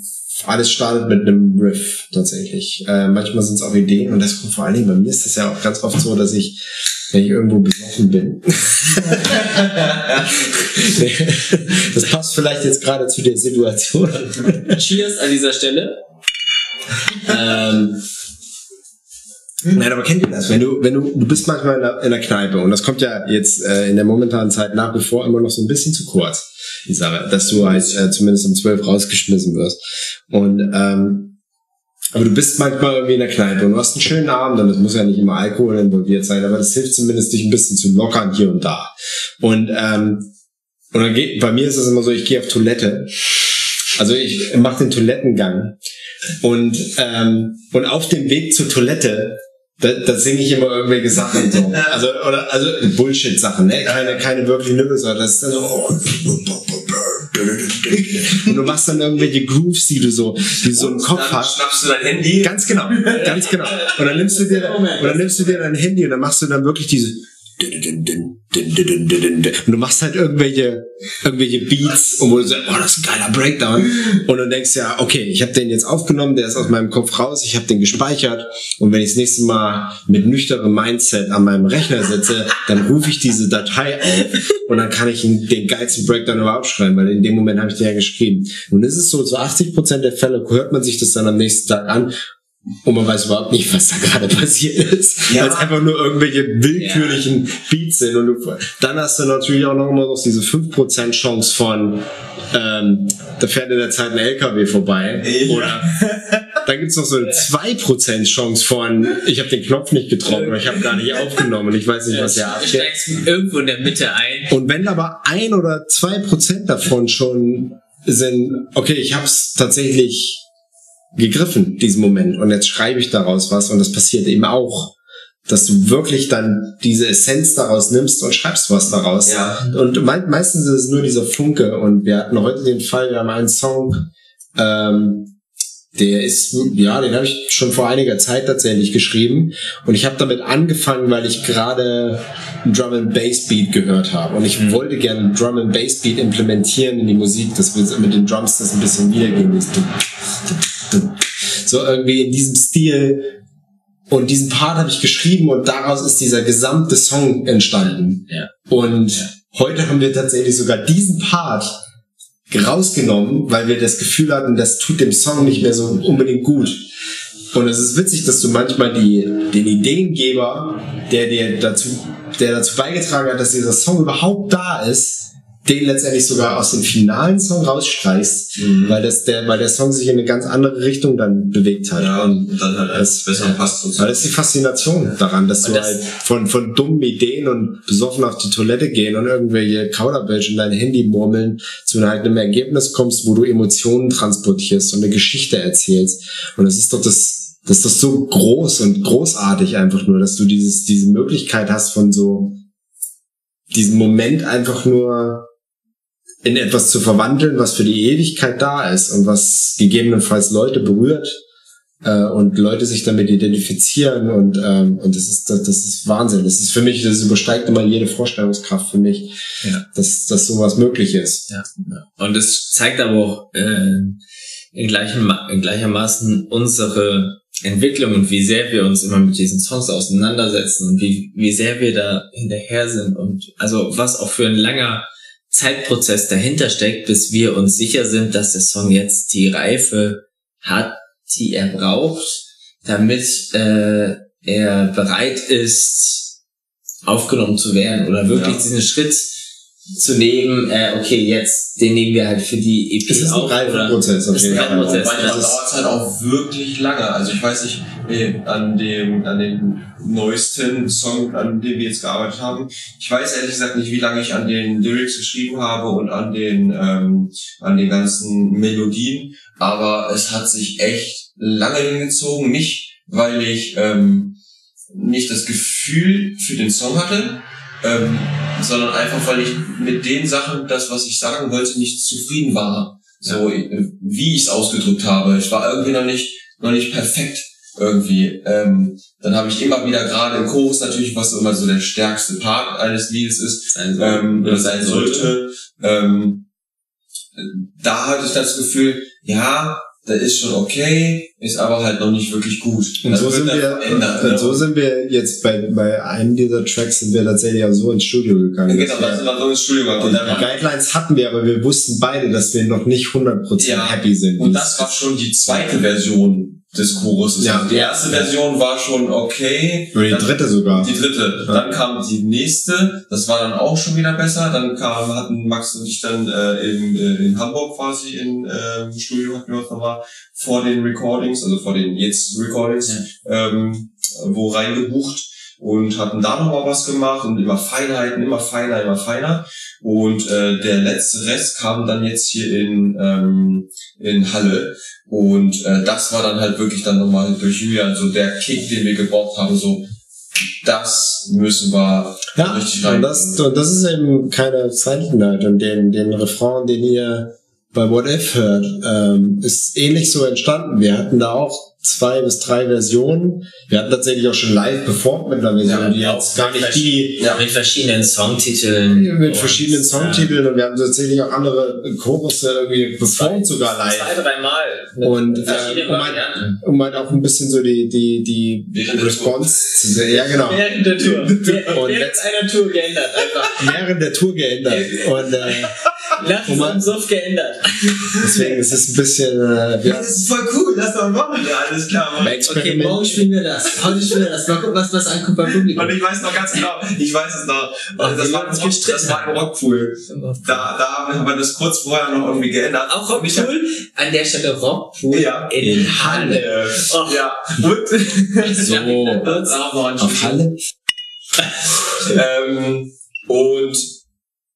alles startet mit einem Riff tatsächlich. Äh, manchmal sind es auch Ideen und das kommt vor allen Dingen bei mir ist das ja auch ganz oft so, dass ich, wenn ich irgendwo besoffen bin. das passt vielleicht jetzt gerade zu der Situation. Cheers an dieser Stelle. ähm, Nein, aber kennt ihr das? Wenn du, wenn du, du bist manchmal in der, in der Kneipe und das kommt ja jetzt äh, in der momentanen Zeit nach wie vor immer noch so ein bisschen zu kurz, die Sache, dass du halt äh, zumindest um zwölf rausgeschmissen wirst. Und ähm, aber du bist manchmal irgendwie in der Kneipe und du hast einen schönen Abend und es muss ja nicht immer Alkohol involviert sein, aber das hilft zumindest dich ein bisschen zu lockern hier und da. Und ähm, und dann geht, bei mir ist es immer so, ich gehe auf Toilette. Also ich mache den Toilettengang und ähm, und auf dem Weg zur Toilette da, da singe ich immer irgendwelche Sachen so. Also, oder, also Bullshit-Sachen, ne? Keine, keine wirklich Lyrics, sondern das ist dann so, oh, Und du machst dann irgendwelche Grooves, die du so, die du so im Kopf dann hast. schnappst du dein Handy. Ganz genau, ganz genau. Und dann nimmst du dir, und dann nimmst du dir dein Handy und dann machst du dann wirklich diese und du machst halt irgendwelche, irgendwelche Beats, und wo du sagst, oh, das ist ein geiler Breakdown. Und dann denkst du ja, okay, ich habe den jetzt aufgenommen, der ist aus meinem Kopf raus, ich habe den gespeichert. Und wenn ich das nächste Mal mit nüchternem Mindset an meinem Rechner sitze, dann rufe ich diese Datei auf und dann kann ich den geilsten Breakdown überhaupt schreiben, weil in dem Moment habe ich den ja geschrieben. Und es ist so, zu 80% der Fälle hört man sich das dann am nächsten Tag an und man weiß überhaupt nicht, was da gerade passiert ist, Ja. weil es einfach nur irgendwelche willkürlichen Beats sind. Und du, dann hast du natürlich auch noch immer noch diese 5% Chance von, ähm, da fährt in der Zeit ein LKW vorbei. Ja. Oder dann gibt's noch so eine 2% Chance von, ich habe den Knopf nicht getroffen ich habe gar nicht aufgenommen und ich weiß nicht, was ja abgeht. irgendwo in der Mitte ein. Und wenn aber ein oder zwei Prozent davon schon sind, okay, ich habe es tatsächlich gegriffen, diesen Moment, und jetzt schreibe ich daraus was, und das passiert eben auch, dass du wirklich dann diese Essenz daraus nimmst und schreibst was daraus. Ja. Und mei meistens ist es nur dieser Funke. Und wir hatten heute den Fall, wir haben einen Song, ähm, der ist, ja, den habe ich schon vor einiger Zeit tatsächlich geschrieben. Und ich habe damit angefangen, weil ich gerade Drum and Bass Beat gehört habe. Und ich wollte gerne Drum and Bass Beat implementieren in die Musik, dass wir mit den Drums das ein bisschen wiedergeben. So irgendwie in diesem Stil. Und diesen Part habe ich geschrieben und daraus ist dieser gesamte Song entstanden. Ja. Und heute haben wir tatsächlich sogar diesen Part rausgenommen, weil wir das Gefühl hatten, das tut dem Song nicht mehr so unbedingt gut. Und es ist witzig, dass du manchmal die, den Ideengeber, der dir dazu, der dazu beigetragen hat, dass dieser Song überhaupt da ist, den letztendlich sogar aus dem finalen Song rausstreichst, Mhm. weil das der, weil der Song sich in eine ganz andere Richtung dann bewegt hat. Ja, Und dann halt alles besser passt und so. weil das ist die Faszination daran, dass Und du das- halt von, von dummen Ideen und besoffen auf die Toilette gehen und irgendwelche Kauderbällchen in dein Handy murmeln zu halt einem Ergebnis kommst, wo du Emotionen transportierst und eine Geschichte erzählst. Und das ist doch das, das ist doch so groß und großartig einfach nur, dass du dieses, diese Möglichkeit hast von so, diesen Moment einfach nur in etwas zu verwandeln, was für die Ewigkeit da ist und was gegebenenfalls Leute berührt äh, und Leute sich damit identifizieren und ähm, und das ist das, das ist Wahnsinn. Das ist für mich, das übersteigt immer jede Vorstellungskraft für mich, Ja. dass dass sowas möglich ist. Ja. Und es zeigt aber auch äh, in, gleichem, in gleichermaßen unsere Entwicklung und wie sehr wir uns immer mit diesen Songs auseinandersetzen und wie, wie sehr wir da hinterher sind und also was auch für ein langer Zeitprozess dahinter steckt, bis wir uns sicher sind, dass der Song jetzt die Reife hat, die er braucht, damit äh, er bereit ist, aufgenommen zu werden oder wirklich Ja. diesen Schritt zu nehmen, äh, okay, jetzt, den nehmen wir halt für die EP Es ist ein auf, oder- Reifeprozess auf ist ein. Reifeprozess, Manchmal dauert es halt auch wirklich lange. Also ich weiß nicht, an dem, an dem neuesten Song, an dem wir jetzt gearbeitet haben. Ich weiß ehrlich gesagt nicht, wie lange ich an den Lyrics geschrieben habe und an den, ähm, an den ganzen Melodien. Aber es hat sich echt lange hingezogen. Nicht, weil ich ähm, nicht das Gefühl für den Song hatte, ähm, sondern einfach, weil ich mit den Sachen, das, was ich sagen wollte, nicht zufrieden war. So, äh, wie ich es ausgedrückt habe. Ich war irgendwie noch nicht, noch nicht perfekt irgendwie. Ähm, dann habe ich immer wieder gerade im Chorus natürlich, was immer so der stärkste Part eines Liedes ist, sein ähm, oder sein sollte. Ähm, da hatte ich das Gefühl, ja, das ist schon okay, ist aber halt noch nicht wirklich gut. Und Das so sind wir, verändert, und ne? so sind wir jetzt bei, bei einem dieser Tracks sind wir tatsächlich auch so ins Studio gegangen. Genau, wir- sind wir so ins Studio gegangen. Die Guidelines hatten wir, aber wir wussten beide, dass wir noch nicht 100% Ja. happy sind. und das war schon die zweite Version des Choruses. Ja. Die erste Version war schon okay. Oder die Dann- dritte sogar. Die dritte. Dann kam die nächste, das war dann auch schon wieder besser. Dann kam, hatten Max und ich dann äh, in, äh, in Hamburg quasi in, äh, im Studio, hatten wir uns nochmal vor den Recordings, also vor den jetzt Recordings, ähm, wo reingebucht und hatten da nochmal was gemacht und immer Feinheiten, immer feiner, immer feiner. Und äh, der letzte Rest kam dann jetzt hier in, ähm, in Halle. Und äh, das war dann halt wirklich dann nochmal durch Julian so der Kick, den wir gebraucht haben, so das müssen wir Ja, richtig und rein. das, und das ist eben keine Seltenheit. Und den, den Refrain, den ihr bei What If hört, ähm, ist ähnlich so entstanden. Wir hatten da auch zwei bis drei Versionen. Wir hatten tatsächlich auch schon live performt mit einer Version, Ja, die auch jetzt gar mit nicht die Ja. Mit verschiedenen Songtiteln. mit Und, verschiedenen Songtiteln und wir haben tatsächlich auch andere Chorusse irgendwie performt sogar Zwei, live. dreimal. Mit Und, äh, um, halt, um halt auch ein bisschen so die, die, die Während Response zu sehen. Ja, genau. Während der Tour. Und Während einer Tour geändert. Einfach. Während der Tour geändert. Und äh, Und man- am Suff geändert. deswegen ist es ein bisschen, äh, wir das ist voll cool, lass doch machen, ja, alles klar. Mann. Okay, morgen spielen wir das. Heute spielen wir das. Mal gucken, was das ankommt beim Publikum. Und ich weiß noch ganz genau, ich weiß es noch, Oh, das wie war, wir uns im Rock, das war im Rockpool. Da, da haben wir das kurz vorher noch irgendwie geändert. Auch Rockpool? An der Stelle Rockpool Ja. in Halle. Oh. Ja, und so auf Halle. ähm, und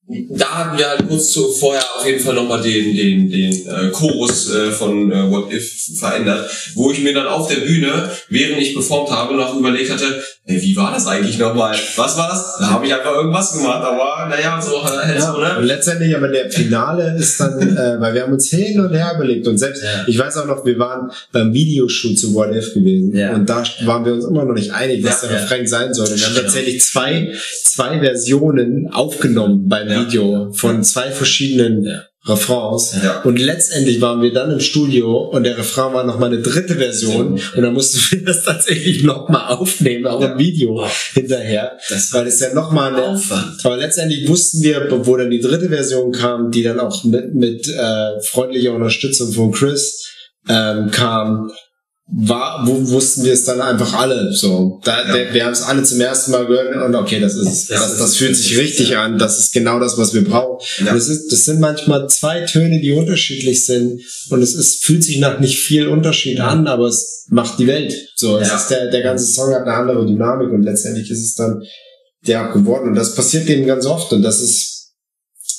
da hatten wir halt kurz zu, vorher auf jeden Fall nochmal den, den, den äh, Chorus äh, von äh, What If verändert, wo ich mir dann auf der Bühne, während ich performt habe, noch überlegt hatte, ey, wie war das eigentlich nochmal? Was war das? Da habe ich einfach irgendwas gemacht, aber naja, so halt Ja, so, und ne? letztendlich aber der Finale ist dann, äh, weil wir haben uns hin und her überlegt und selbst, Ja. ich weiß auch noch, wir waren beim Videoshoot zu What If gewesen Ja. und da waren wir uns immer noch nicht einig, was der. Refrain sein sollte. Wir haben tatsächlich zwei, zwei Versionen aufgenommen beim. Video von zwei verschiedenen. Refrains. Ja. Und letztendlich waren wir dann im Studio und der Refrain war nochmal eine dritte Version und dann mussten wir das tatsächlich nochmal aufnehmen, auch Ja. im Video hinterher, Das war weil es ja nochmal eine, Aufwand. aber letztendlich wussten wir, wo dann die dritte Version kam, die dann auch mit, mit äh, freundlicher Unterstützung von Chris ähm, kam, war, wo wussten wir es dann einfach alle. So, da, Ja. der, wir haben es alle zum ersten Mal gehört und okay, das ist. Das Das, das fühlt sich richtig ja. an. Das ist genau das, was wir brauchen. Ja. Das, ist, das sind manchmal zwei Töne, die unterschiedlich sind und es ist, fühlt sich nach nicht viel Unterschied an, aber es macht die Welt. So, es ist der, der ganze Song hat eine andere Dynamik und letztendlich ist es dann der geworden. Und das passiert eben ganz oft. Und das ist,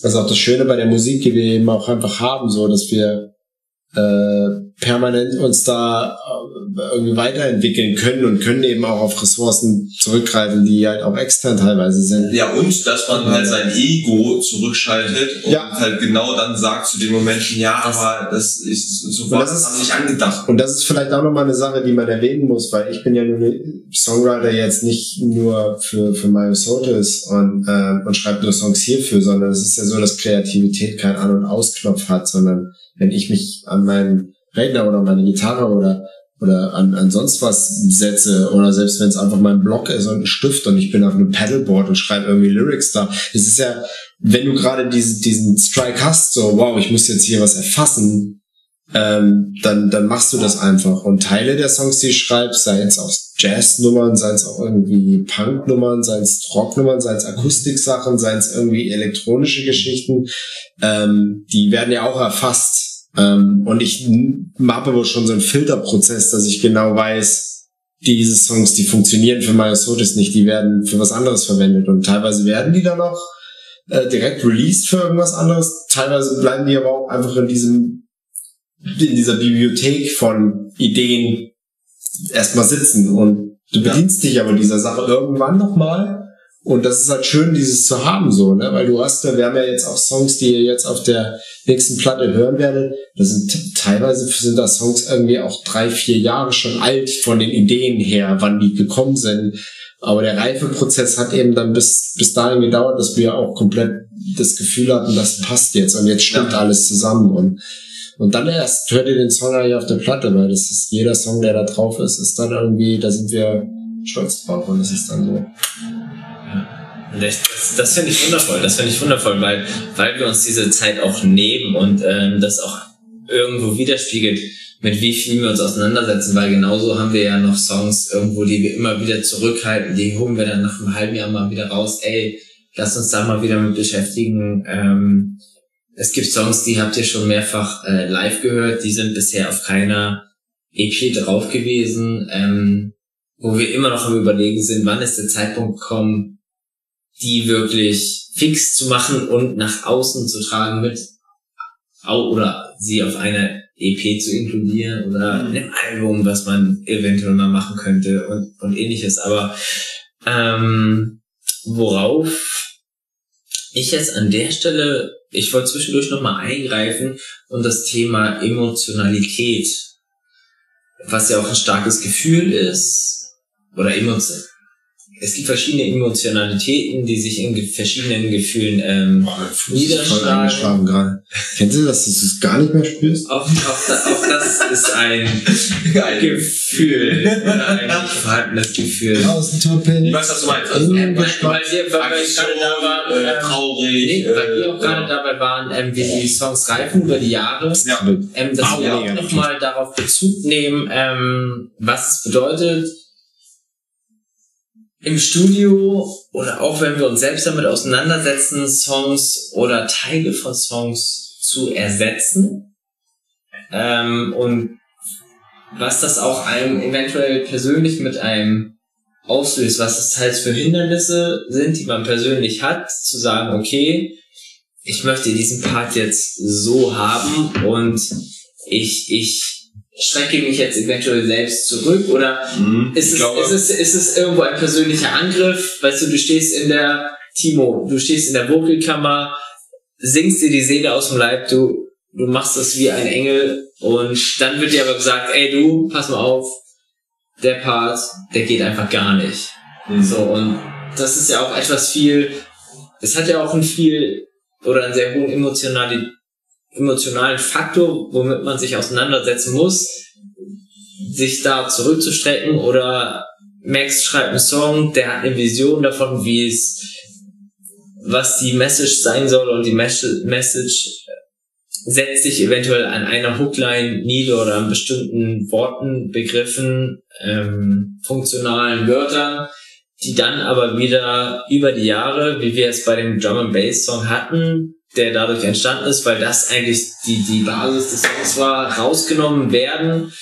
das ist auch das Schöne bei der Musik, die wir eben auch einfach haben, so, dass wir äh, permanent uns da äh, irgendwie weiterentwickeln können und können eben auch auf Ressourcen zurückgreifen, die halt auch extern teilweise sind. Ja, und dass man halt sein Ego zurückschaltet und Ja. halt genau dann sagt zu den Momenten, ja, Das- aber das ist so war das das nicht angedacht. Und das ist vielleicht auch nochmal eine Sache, die man erwähnen muss, weil ich bin ja nur Songwriter jetzt nicht nur für, für Myosotis und, äh, und schreibe nur Songs hierfür, sondern es ist ja so, dass Kreativität keinen An- und Ausknopf hat, sondern wenn ich mich an meinen Redner oder meine Gitarre oder oder an, an sonst was setze oder selbst wenn es einfach mein Block ist und ein Stift und ich bin auf einem Paddleboard und schreibe irgendwie Lyrics da. Es ist ja, wenn du gerade diesen, diesen Strike hast, so wow, ich muss jetzt hier was erfassen, ähm, dann, dann machst du das einfach. Und Teile der Songs, die ich schreibe, sei es auch Jazz-Nummern, sei es auch irgendwie Punk-Nummern, sei es Rock-Nummern, sei es Akustiksachen, sei es irgendwie elektronische Geschichten, ähm, die werden ja auch erfasst. Ähm, und ich habe aber schon so einen Filterprozess, dass ich genau weiß, diese Songs, die funktionieren für Myosotis nicht, die werden für was anderes verwendet. Und teilweise werden die dann auch äh, direkt released für irgendwas anderes. Teilweise bleiben die aber auch einfach in diesem in dieser Bibliothek von Ideen erstmal sitzen und du Ja. bedienst dich aber dieser Sache irgendwann nochmal und das ist halt schön, dieses zu haben so, ne, weil du hast, ja- wir haben ja jetzt auch Songs, die ihr jetzt auf der nächsten Platte hören werdet, das sind teilweise sind da Songs irgendwie auch drei, vier Jahre schon alt von den Ideen her, wann die gekommen sind, aber der Reifeprozess hat eben dann bis, bis dahin gedauert, dass wir auch komplett das Gefühl hatten, das passt jetzt und jetzt stimmt Ja. alles zusammen und und dann erst hört ihr den Song eigentlich auf der Platte, weil das ist jeder Song, der da drauf ist, ist dann irgendwie, da sind wir stolz drauf und das ist dann so. Das, das finde ich wundervoll, das finde ich wundervoll, weil, weil wir uns diese Zeit auch nehmen und ähm, das auch irgendwo widerspiegelt, mit wie viel wir uns auseinandersetzen, weil genauso haben wir ja noch Songs irgendwo, die wir immer wieder zurückhalten, die holen wir dann nach einem halben Jahr mal wieder raus, ey, lass uns da mal wieder mit beschäftigen. Ähm, es gibt Songs, die habt ihr schon mehrfach äh, live gehört, die sind bisher auf keiner EP drauf gewesen, ähm, wo wir immer noch am überlegen sind, wann ist der Zeitpunkt gekommen, die wirklich fix zu machen und nach außen zu tragen mit oder sie auf einer EP zu inkludieren oder Mhm. einem Album, was man eventuell mal machen könnte und, und ähnliches. Aber Ähm, worauf ich jetzt an der Stelle, ich wollte zwischendurch nochmal eingreifen und das Thema Emotionalität, was ja auch ein starkes Gefühl ist, oder Emotion, es gibt verschiedene Emotionalitäten, die sich in ge verschiedenen Gefühlen ähm, Voll niederschlagen. gerade. Kennst du das, dass du es gar nicht mehr spürst? Auch, auch, da, auch das ist ein Gefühl, oder ein nicht vorhandenes Gefühl. Topic. Ich weiß, was du meinst. Also, Ähm, weil, wir, weil wir gerade da waren, äh, ähm, traurig. nee, weil wir auch äh, gerade dabei waren, ähm, wie die Songs reifen über die Jahre, Ja. ähm, dass wir auch nochmal darauf Bezug nehmen, ähm, was es bedeutet, im Studio oder auch wenn wir uns selbst damit auseinandersetzen, Songs oder Teile von Songs zu ersetzen. Ähm, und was das auch einem eventuell persönlich mit einem auslöst, was es halt für Hindernisse sind, die man persönlich hat, zu sagen, okay, ich möchte diesen Part jetzt so haben und ich, ich schrecke mich jetzt eventuell selbst zurück oder Mhm. ist es, glaube, ist, es, ist es irgendwo ein persönlicher Angriff? Weißt du, du stehst in der, Timo, du stehst in der Vocalkammer, singst dir die Seele aus dem Leib, du, du machst das wie ein Engel und dann wird dir aber gesagt, ey du, pass mal auf, der Part, der geht einfach gar nicht. Mhm. So, und das ist ja auch etwas viel, es hat ja auch einen viel oder einen sehr hohen emotionali, emotionalen Faktor, womit man sich auseinandersetzen muss, sich da zurückzustrecken oder Max schreibt einen Song, der hat eine Vision davon, wie es, was die Message sein soll und die Mes- Message setzt sich eventuell an einer Hookline nieder oder an bestimmten Worten, Begriffen, ähm, funktionalen Wörtern, die dann aber wieder über die Jahre, wie wir es bei dem Drum and Bass Song hatten, der dadurch entstanden ist, weil das eigentlich die, die Basis des Songs war, rausgenommen werden,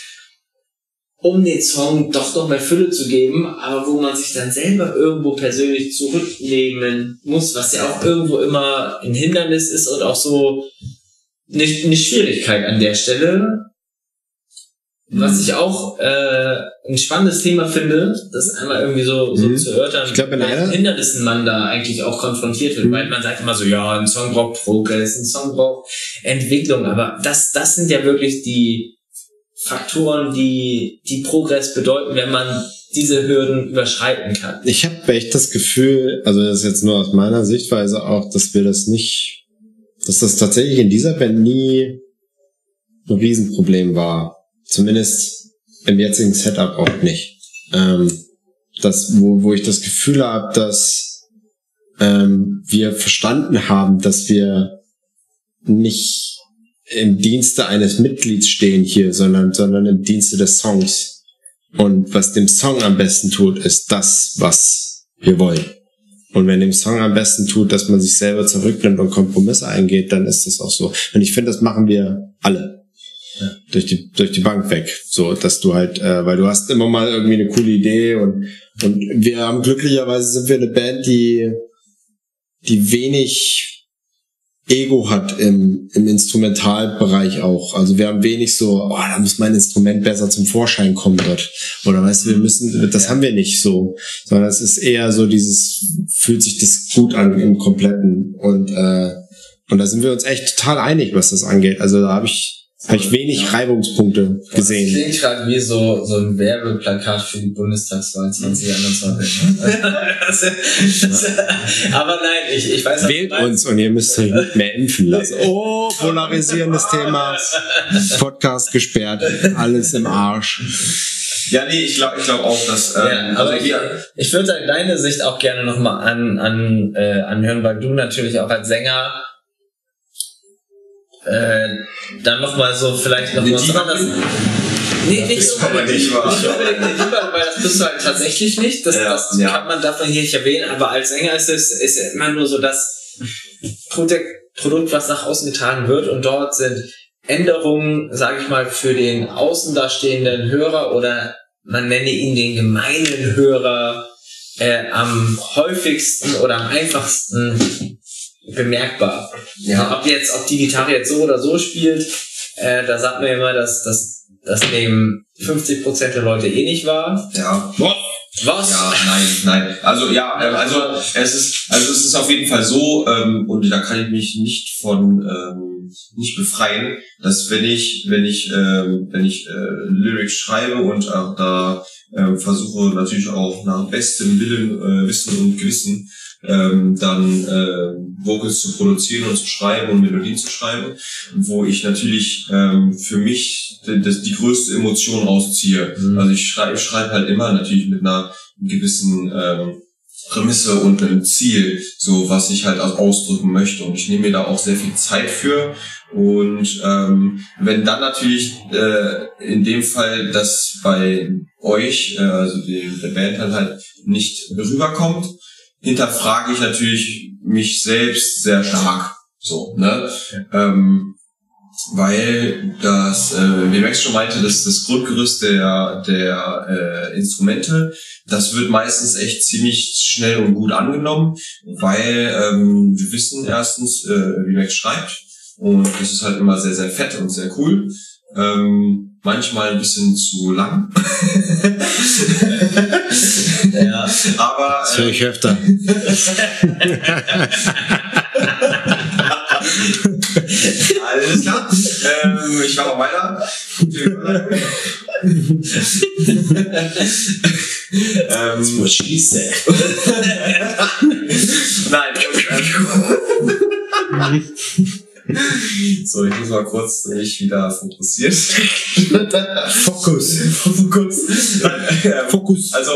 um den Song doch noch mehr Fülle zu geben, aber wo man sich dann selber irgendwo persönlich zurücknehmen muss, was ja auch irgendwo immer ein Hindernis ist und auch so eine, eine Schwierigkeit an der Stelle. Was ich auch äh, ein spannendes Thema finde, das einmal irgendwie so, so Mhm. zu erörtern, Ich glaub, in welchen Hindernissen man da eigentlich auch konfrontiert wird, Mhm. weil man sagt immer so, ja, ein Song braucht Progress, ein Song braucht Entwicklung, aber das, das sind ja wirklich die Faktoren, die, die Progress bedeuten, wenn man diese Hürden überschreiten kann. Ich habe echt das Gefühl, also das ist jetzt nur aus meiner Sichtweise auch, dass wir das nicht, dass das tatsächlich in dieser Band nie ein Riesenproblem war. Zumindest im jetzigen Setup auch nicht. Ähm, das, wo, wo ich das Gefühl habe, dass ähm, wir verstanden haben, dass wir nicht im Dienste eines Mitglieds stehen hier, sondern, sondern im Dienste des Songs. Und was dem Song am besten tut, ist das, was wir wollen. Und wenn dem Song am besten tut, dass man sich selber zurücknimmt und Kompromisse eingeht, dann ist das auch so. Und ich finde, das machen wir alle. Durch die, durch die Bank weg. So, dass du halt, äh, weil du hast immer mal irgendwie eine coole Idee und, und wir haben glücklicherweise sind wir eine Band, die, die wenig Ego hat im, im Instrumentalbereich auch. Also wir haben wenig so, oh, da muss mein Instrument besser zum Vorschein kommen dort. Oder weißt du, wir müssen, das haben wir nicht so. Sondern es ist eher so dieses, fühlt sich das gut an im Kompletten. Und, äh, und da sind wir uns echt total einig, was das angeht. Also da habe ich, hab ich wenig Reibungspunkte Das gesehen. klingt gerade wie so, so ein Werbeplakat für die Bundestagswahl 2021. Ne? Aber nein, ich, ich weiß was Wählt uns und ihr müsst euch nicht mehr impfen lassen. Oh, polarisierendes Thema. Podcast gesperrt. Alles im Arsch. Ja, nee, ich glaube ich glaub auch, dass. Ähm, Ja, aber also ich, ich würde deine Sicht auch gerne nochmal an, an, äh, anhören, weil du natürlich auch als Sänger äh, dann nochmal so vielleicht noch was anderes. Nee, nicht ist aber nicht wahr. Nicht unbedingt eine Diva, weil das bist du halt tatsächlich nicht. Das, Ja, das ja. kann man davon hier nicht erwähnen, aber als Sänger ist es ist immer nur so das Produkt, Produkt, was nach außen getragen wird und dort sind Änderungen, sage ich mal, für den außen dastehenden Hörer oder man nenne ihn den gemeinen Hörer äh, am häufigsten oder am einfachsten bemerkbar. ja, Ob jetzt, ob die Gitarre jetzt so oder so spielt, äh, da sagt man immer, dass, dass das nehmen 50% der Leute eh nicht wahr. ja. Was? Ja, nein, nein. Also ja, ähm, also es ist, also es ist auf jeden Fall so ähm, und da kann ich mich nicht von ähm, nicht befreien, dass wenn ich wenn ich ähm, wenn ich äh, Lyrics schreibe und auch da ähm, versuche natürlich auch nach bestem Willen, äh, Wissen und Gewissen ähm, dann äh, Vocals zu produzieren und zu schreiben und Melodien zu schreiben, wo ich natürlich ähm, für mich die, das, die größte Emotion rausziehe. Mhm. Also ich schreibe ich schreibe halt immer natürlich mit einer gewissen ähm, Prämisse und einem Ziel, so was ich halt auch ausdrücken möchte. Und ich nehme mir da auch sehr viel Zeit für. Und ähm, wenn dann natürlich äh, in dem Fall das bei euch, äh, also die, der Band dann halt nicht rüberkommt, hinterfrage ich natürlich mich selbst sehr stark. So, ne? Ähm, weil das, äh, wie Max schon meinte, das, das Grundgerüst der, der äh, Instrumente, das wird meistens echt ziemlich schnell und gut angenommen, weil ähm, wir wissen erstens, äh, wie Max schreibt und das ist halt immer sehr, sehr fett und sehr cool. Ähm, manchmal ein bisschen zu lang. Ja. Aber Das höre ich öfter. Alles klar. ähm, ich mache mal weiter. ähm, What she said. nein. so, ich muss mal kurz mich wieder fokussieren. Fokus. Fokus. Fokus. Also,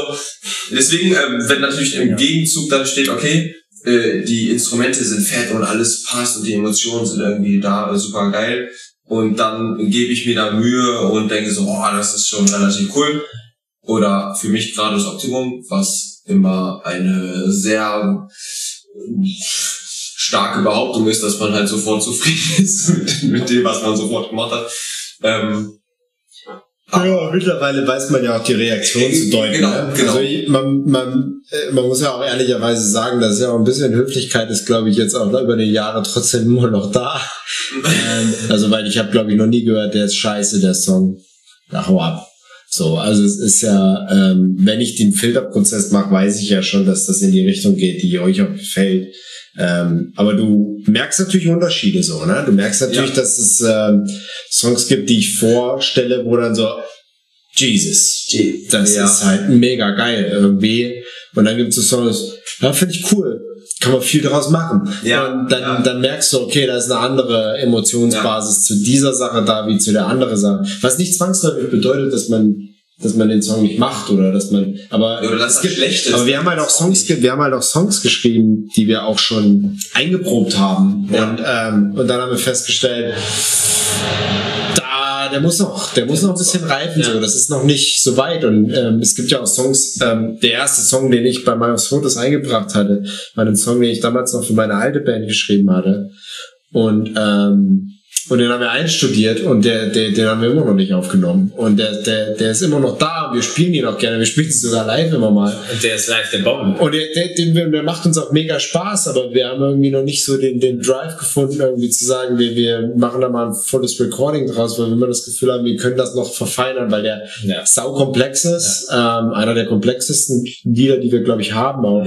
deswegen, ähm, wenn natürlich im Gegenzug dann steht, okay, äh, die Instrumente sind fett und alles passt und die Emotionen sind irgendwie da, äh, super geil. Und dann gebe ich mir da Mühe und denke so, oh, das ist schon relativ cool. Oder für mich gerade das Optimum, was immer eine sehr starke Behauptung ist, dass man halt sofort zufrieden ist mit, mit dem, was man sofort gemacht hat. Ähm, Ja, mittlerweile weiß man ja auch die Reaktion zu deuten. Genau, ne? genau. Also man, man, äh, man muss ja auch ehrlicherweise sagen, dass ja auch ein bisschen Höflichkeit ist, glaube ich, jetzt auch über die Jahre trotzdem immer noch da. ähm, also weil ich habe, glaube ich, noch nie gehört, der ist scheiße, der Song. Ja, hau ab. So, also es ist ja, ähm, wenn ich den Filterprozess mache, weiß ich ja schon, dass das in die Richtung geht, die euch auch gefällt. Ähm, aber du merkst natürlich Unterschiede so, ne? Du merkst natürlich, Ja. dass es ähm, Songs gibt, die ich vorstelle, wo dann so, Jesus, das Ja. ist halt mega geil irgendwie. Und dann gibt es so Songs, ja, finde ich cool. Kann man viel daraus machen. Ja, Und dann, ja. dann merkst du, okay, da ist eine andere Emotionsbasis zu dieser Sache da, wie zu der anderen Sache. Was nicht zwangsläufig bedeutet, dass man, dass man den Song nicht macht oder dass man, aber, Oder dass es das gibt, schlecht ist. aber wir haben halt auch Songs, wir haben halt auch Songs geschrieben, die wir auch schon eingeprobt haben. Ja. Und, ähm, und dann haben wir festgestellt, da, der muss noch, der muss noch ein bisschen reifen, so. Das ist noch nicht so weit. Und ähm, es gibt ja auch Songs, ähm, der erste Song, den ich bei Marius Fotos eingebracht hatte, war ein Song, den ich damals noch für meine alte Band geschrieben hatte. Und, ähm, und den haben wir einstudiert und der, der, den haben wir immer noch nicht aufgenommen. Und der, der, der ist immer noch da und wir spielen ihn auch gerne. Wir spielen es sogar live immer mal. Und der ist live der Bomben. Und der, der, der, der macht uns auch mega Spaß, aber wir haben irgendwie noch nicht so den, den Drive gefunden, irgendwie zu sagen, wir, wir machen da mal ein volles Recording draus, weil wir immer das Gefühl haben, wir können das noch verfeinern, weil der Ja. sau komplex ist. Ähm, einer der komplexesten Lieder, die wir, glaube ich, haben auch.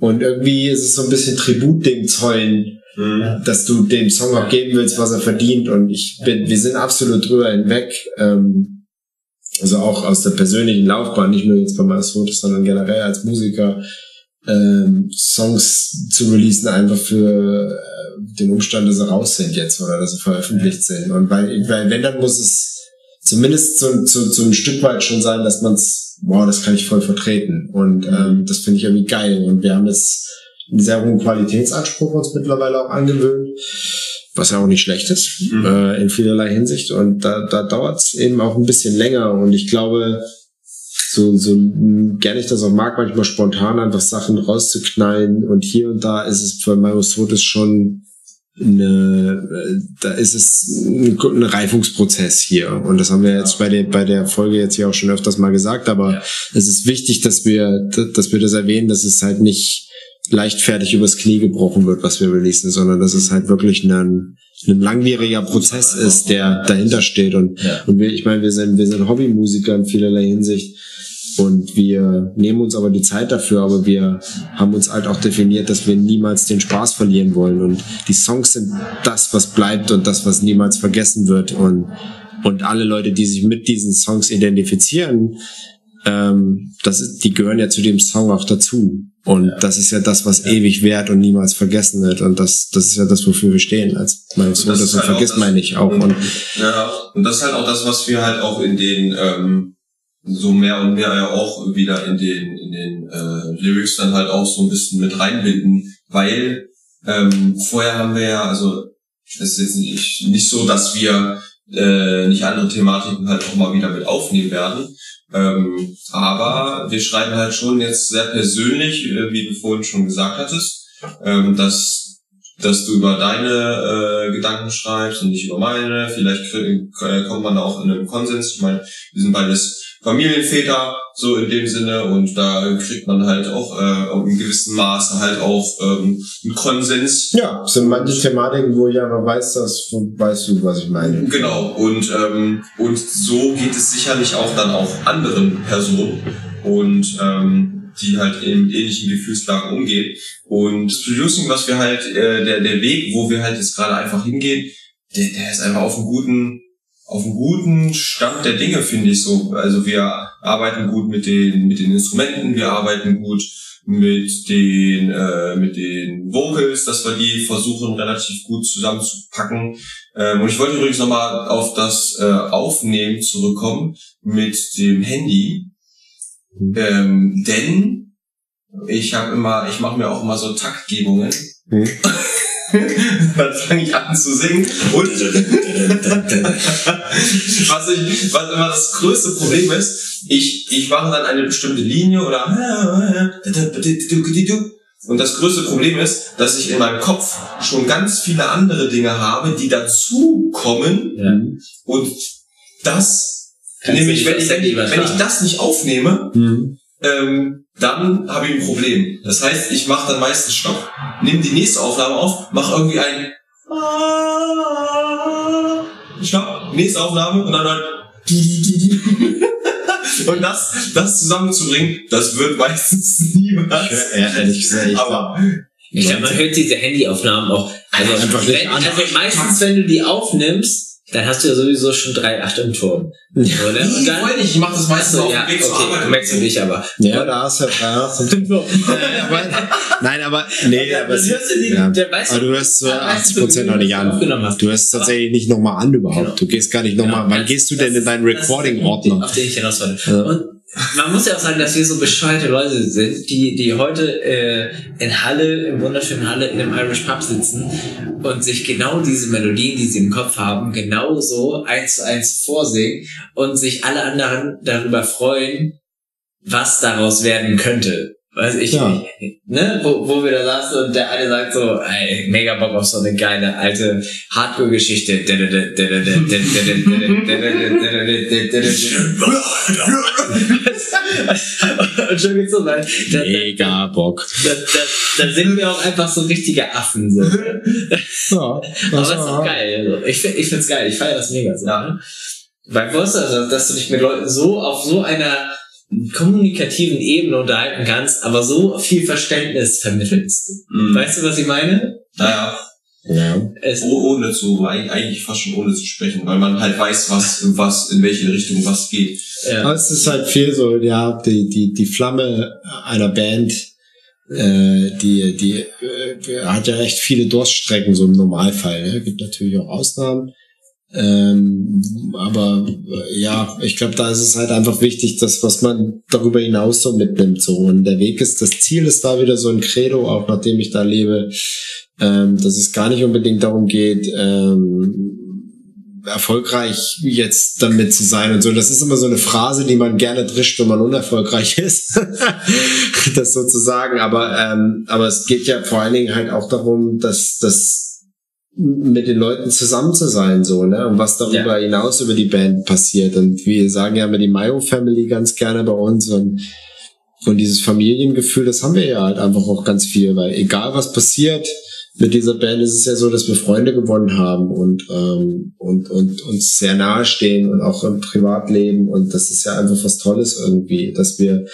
Und irgendwie ist es so ein bisschen Tributding zollen, Mhm. dass du dem Song auch geben willst, was er verdient. Und ich bin, wir sind absolut drüber hinweg. Ähm, also auch aus der persönlichen Laufbahn, nicht nur jetzt bei meines Fotos, sondern generell als Musiker, ähm, Songs zu releasen, einfach für äh, den Umstand, dass sie raus sind jetzt oder dass sie veröffentlicht sind. Und weil, weil wenn, dann muss es zumindest so, so, so ein Stück weit schon sein, dass man es, wow, das kann ich voll vertreten. Und ähm, das finde ich irgendwie geil. Und wir haben jetzt einen sehr hohen Qualitätsanspruch uns mittlerweile auch angewöhnt, was ja auch nicht schlecht ist, Mhm. äh, in vielerlei Hinsicht. Und da, da dauert es eben auch ein bisschen länger. Und ich glaube, so, so gerne ich das auch mag, manchmal spontan einfach Sachen rauszuknallen. Und hier und da ist es für Marius Todes schon eine, da ist es ein, ein Reifungsprozess hier. Und das haben wir jetzt bei der, bei der Folge jetzt hier auch schon öfters mal gesagt, aber Ja. es ist wichtig, dass wir, dass wir das erwähnen, dass es halt nicht leichtfertig übers Knie gebrochen wird, was wir releasen, sondern dass es halt wirklich ein, ein langwieriger Prozess ist, der dahinter steht. Und, Ja. und wir, ich meine, wir sind, wir sind Hobbymusiker in vielerlei Hinsicht. Und wir nehmen uns aber die Zeit dafür, aber wir haben uns halt auch definiert, dass wir niemals den Spaß verlieren wollen. Und die Songs sind das, was bleibt und das, was niemals vergessen wird. Und, und alle Leute, die sich mit diesen Songs identifizieren, ähm, das ist, die gehören ja zu dem Song auch dazu. Und das ist ja das, was ewig währt und niemals vergessen wird. Und das, das ist ja das, wofür wir stehen als Sohn. das Das, ist halt vergisst das- man nicht auch. Und, Und ja, und das ist halt auch das, was wir halt auch in den ähm, so mehr und mehr ja auch wieder in den in den äh, Lyrics dann halt auch so ein bisschen mit reinbinden, weil ähm, vorher haben wir ja, also es ist jetzt nicht, nicht so, dass wir äh, nicht andere Thematiken halt auch mal wieder mit aufnehmen werden. Ähm, aber wir schreiben halt schon jetzt sehr persönlich, äh, wie du vorhin schon gesagt hattest, ähm, dass dass du über deine äh, Gedanken schreibst und nicht über meine. Vielleicht äh, kommt man da auch in einen Konsens. Ich meine, wir sind beides Familienväter, so in dem Sinne, und da kriegt man halt auch äh, auf einem gewissen Maße halt auch ähm, einen Konsens. ja, sind manche Thematiken, wo ich einfach weiß, dass weißt du, was ich meine. Genau, und, ähm, und so geht es sicherlich auch dann auch anderen Personen und ähm, die halt in ähnlichen Gefühlslagen umgehen. Und das Producing, was wir halt, äh, der, der Weg, wo wir halt jetzt gerade einfach hingehen, der, der ist einfach auf einem guten, auf einem guten Stand der Dinge, finde ich so. Also wir arbeiten gut mit den, mit den Instrumenten, wir arbeiten gut mit den, äh, mit den Vocals, dass wir die versuchen relativ gut zusammenzupacken. Ähm, und ich wollte übrigens nochmal auf das äh, Aufnehmen zurückkommen mit dem Handy. Ähm, denn ich habe immer, ich mache mir auch immer so Taktgebungen. Hm. Dann fange ich an zu singen. Und was, ich, was immer das größte Problem ist, ich, ich mache dann eine bestimmte Linie oder und das größte Problem ist, dass ich in meinem Kopf schon ganz viele andere Dinge habe, die dazukommen Ja. und das, Kannst nämlich wenn ich, wenn, ich, wenn ich das nicht aufnehme, Mhm. Ähm, dann habe ich ein Problem. Das heißt, ich mache dann meistens Stopp, nehme die nächste Aufnahme auf, mache irgendwie ein Stopp, nächste Aufnahme und dann halt und das, das zusammenzubringen, das wird meistens nie was. Ja, ehrlich gesagt, ich Aber Ich glaube, man hört diese Handyaufnahmen auch. Also, Einfach nicht wenn, an. also meistens, wenn du die aufnimmst, dann hast du ja sowieso schon drei Acht im Turm. Oder? Und dann, ich, ich mache das meistens auf ja, dem Weg zur okay, Arbeit. merkst du nicht, aber. Ja, da hast du ja. aber, nein, aber nee, aber du die, ja. der weiß Aber du hörst so Ah, weißt 80 du, Prozent noch nicht an. hast. Du hörst es tatsächlich nicht nochmal an überhaupt. Genau. Du gehst gar nicht nochmal. Genau, Wann gehst du denn das- in deinen Recording-Ordner? Auf den ich hinaus wollte. Ja. Und man muss ja auch sagen, dass wir so bescheuerte Leute sind, die, die heute äh, in Halle, im wunderschönen Halle, in einem Irish Pub sitzen und sich genau diese Melodien, die sie im Kopf haben, genauso eins zu eins vorsingen und sich alle anderen darüber freuen, was daraus werden könnte. Weiß ich Ja. Ne? Wo, wo wir da saßen und der eine sagt so, ey, mega Bock auf so eine geile alte Hardcore-Geschichte. Und schon geht's so weit. Da, da, Mega Bock. da, da, da sind wir auch einfach so richtige Affen. So. Ja, Aber das ist doch geil. Also, ich, find- ich find's geil. Ich feiere das mega so. Ne? Weil weißt du, dass- dass du dich mit Leuten so auf so einer kommunikativen Ebene unterhalten kannst, aber so viel Verständnis vermittelst. Mhm. Weißt du, was ich meine? Naja, Ja. Es, oh- ohne zu, eig- eigentlich fast schon ohne zu sprechen, weil man halt weiß, was, was, in welche Richtung was geht. Aber ja. es ist halt viel so, ja, die, die, die Flamme einer Band, äh, die, die äh, hat ja recht viele Durststrecken, so im Normalfall. Ne? Gibt natürlich auch Ausnahmen. Ähm, aber äh, ja, ich glaube, da ist es halt einfach wichtig, dass was man darüber hinaus so mitnimmt. So. Und der Weg ist, das Ziel ist da wieder so ein Credo, auch nachdem ich da lebe, ähm, dass es gar nicht unbedingt darum geht, ähm, erfolgreich jetzt damit zu sein und so. Das ist immer so eine Phrase, die man gerne drischt, wenn man unerfolgreich ist. das sozusagen. Aber, ähm, aber es geht ja vor allen Dingen halt auch darum, dass das mit den Leuten zusammen zu sein, so, ne? Und was darüber hinaus über die Band passiert. Und wir sagen ja immer die Mayo Family ganz gerne bei uns und, und dieses Familiengefühl, das haben wir ja halt einfach auch ganz viel, weil egal was passiert, mit dieser Band ist es ja so, dass wir Freunde gewonnen haben und, ähm, und, und uns sehr nahe stehen und auch im Privatleben. Und das ist ja einfach was Tolles irgendwie, dass wir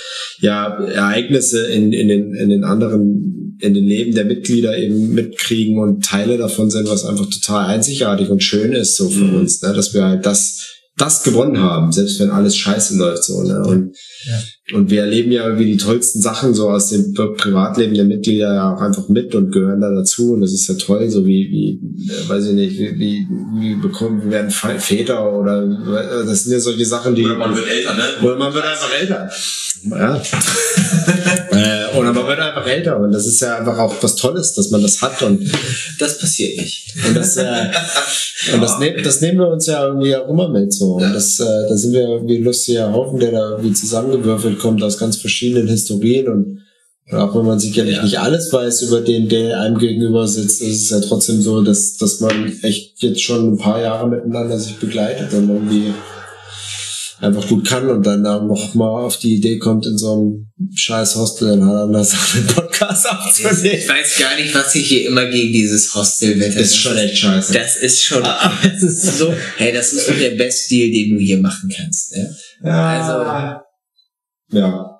ja Ereignisse in, in, den, in den anderen, in den Leben der Mitglieder eben mitkriegen und Teile davon sind, was einfach total einzigartig und schön ist so für Mhm. uns, ne? dass wir halt das, das gewonnen haben, selbst wenn alles scheiße läuft so. Ne? Und und wir erleben ja irgendwie die tollsten Sachen so aus dem Pri- Privatleben der Mitglieder ja auch einfach mit und gehören da dazu. Und das ist ja toll, so wie, wie äh, weiß ich nicht, wie, wie, wie bekommen, wir werden Väter oder äh, das sind ja solche Sachen, die. Oder man wird älter, ne? Oder man wird einfach älter. Ja. äh, oder man wird einfach älter und das ist ja einfach auch was Tolles, dass man das hat und, Das passiert nicht. und das, äh, und das, ne, das nehmen wir uns ja irgendwie auch immer mit so. Und das, äh, da sind wir irgendwie ein lustiger Haufen, der da irgendwie zusammengewürfelt kommt aus ganz verschiedenen Historien und und auch wenn man sicherlich Ja. nicht alles weiß über den, der einem gegenüber sitzt, ist es ja trotzdem so, dass, dass man echt jetzt schon ein paar Jahre miteinander sich begleitet und irgendwie einfach gut kann und dann noch mal auf die Idee kommt, in so einem scheiß Hostel in Hananas einen Podcast aufzunehmen. Ich weiß gar nicht, was ich hier immer gegen dieses Hostelwetter. Ist schon echt scheiße. Das ist schon, das ist so, hey, das ist doch der beste Deal, den du hier machen kannst. Ne? Also, ja.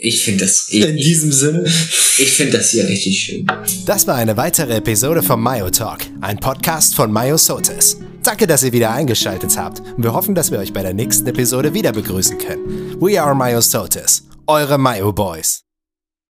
Ich finde das, ich, In diesem Sinne. ich finde das hier richtig schön. Das war eine weitere Episode von Mayo Talk, ein Podcast von Mayo Sotis. Danke, dass ihr wieder eingeschaltet habt und wir hoffen, dass wir euch bei der nächsten Episode wieder begrüßen können. We are Mayo Sotis, eure Mayo Boys.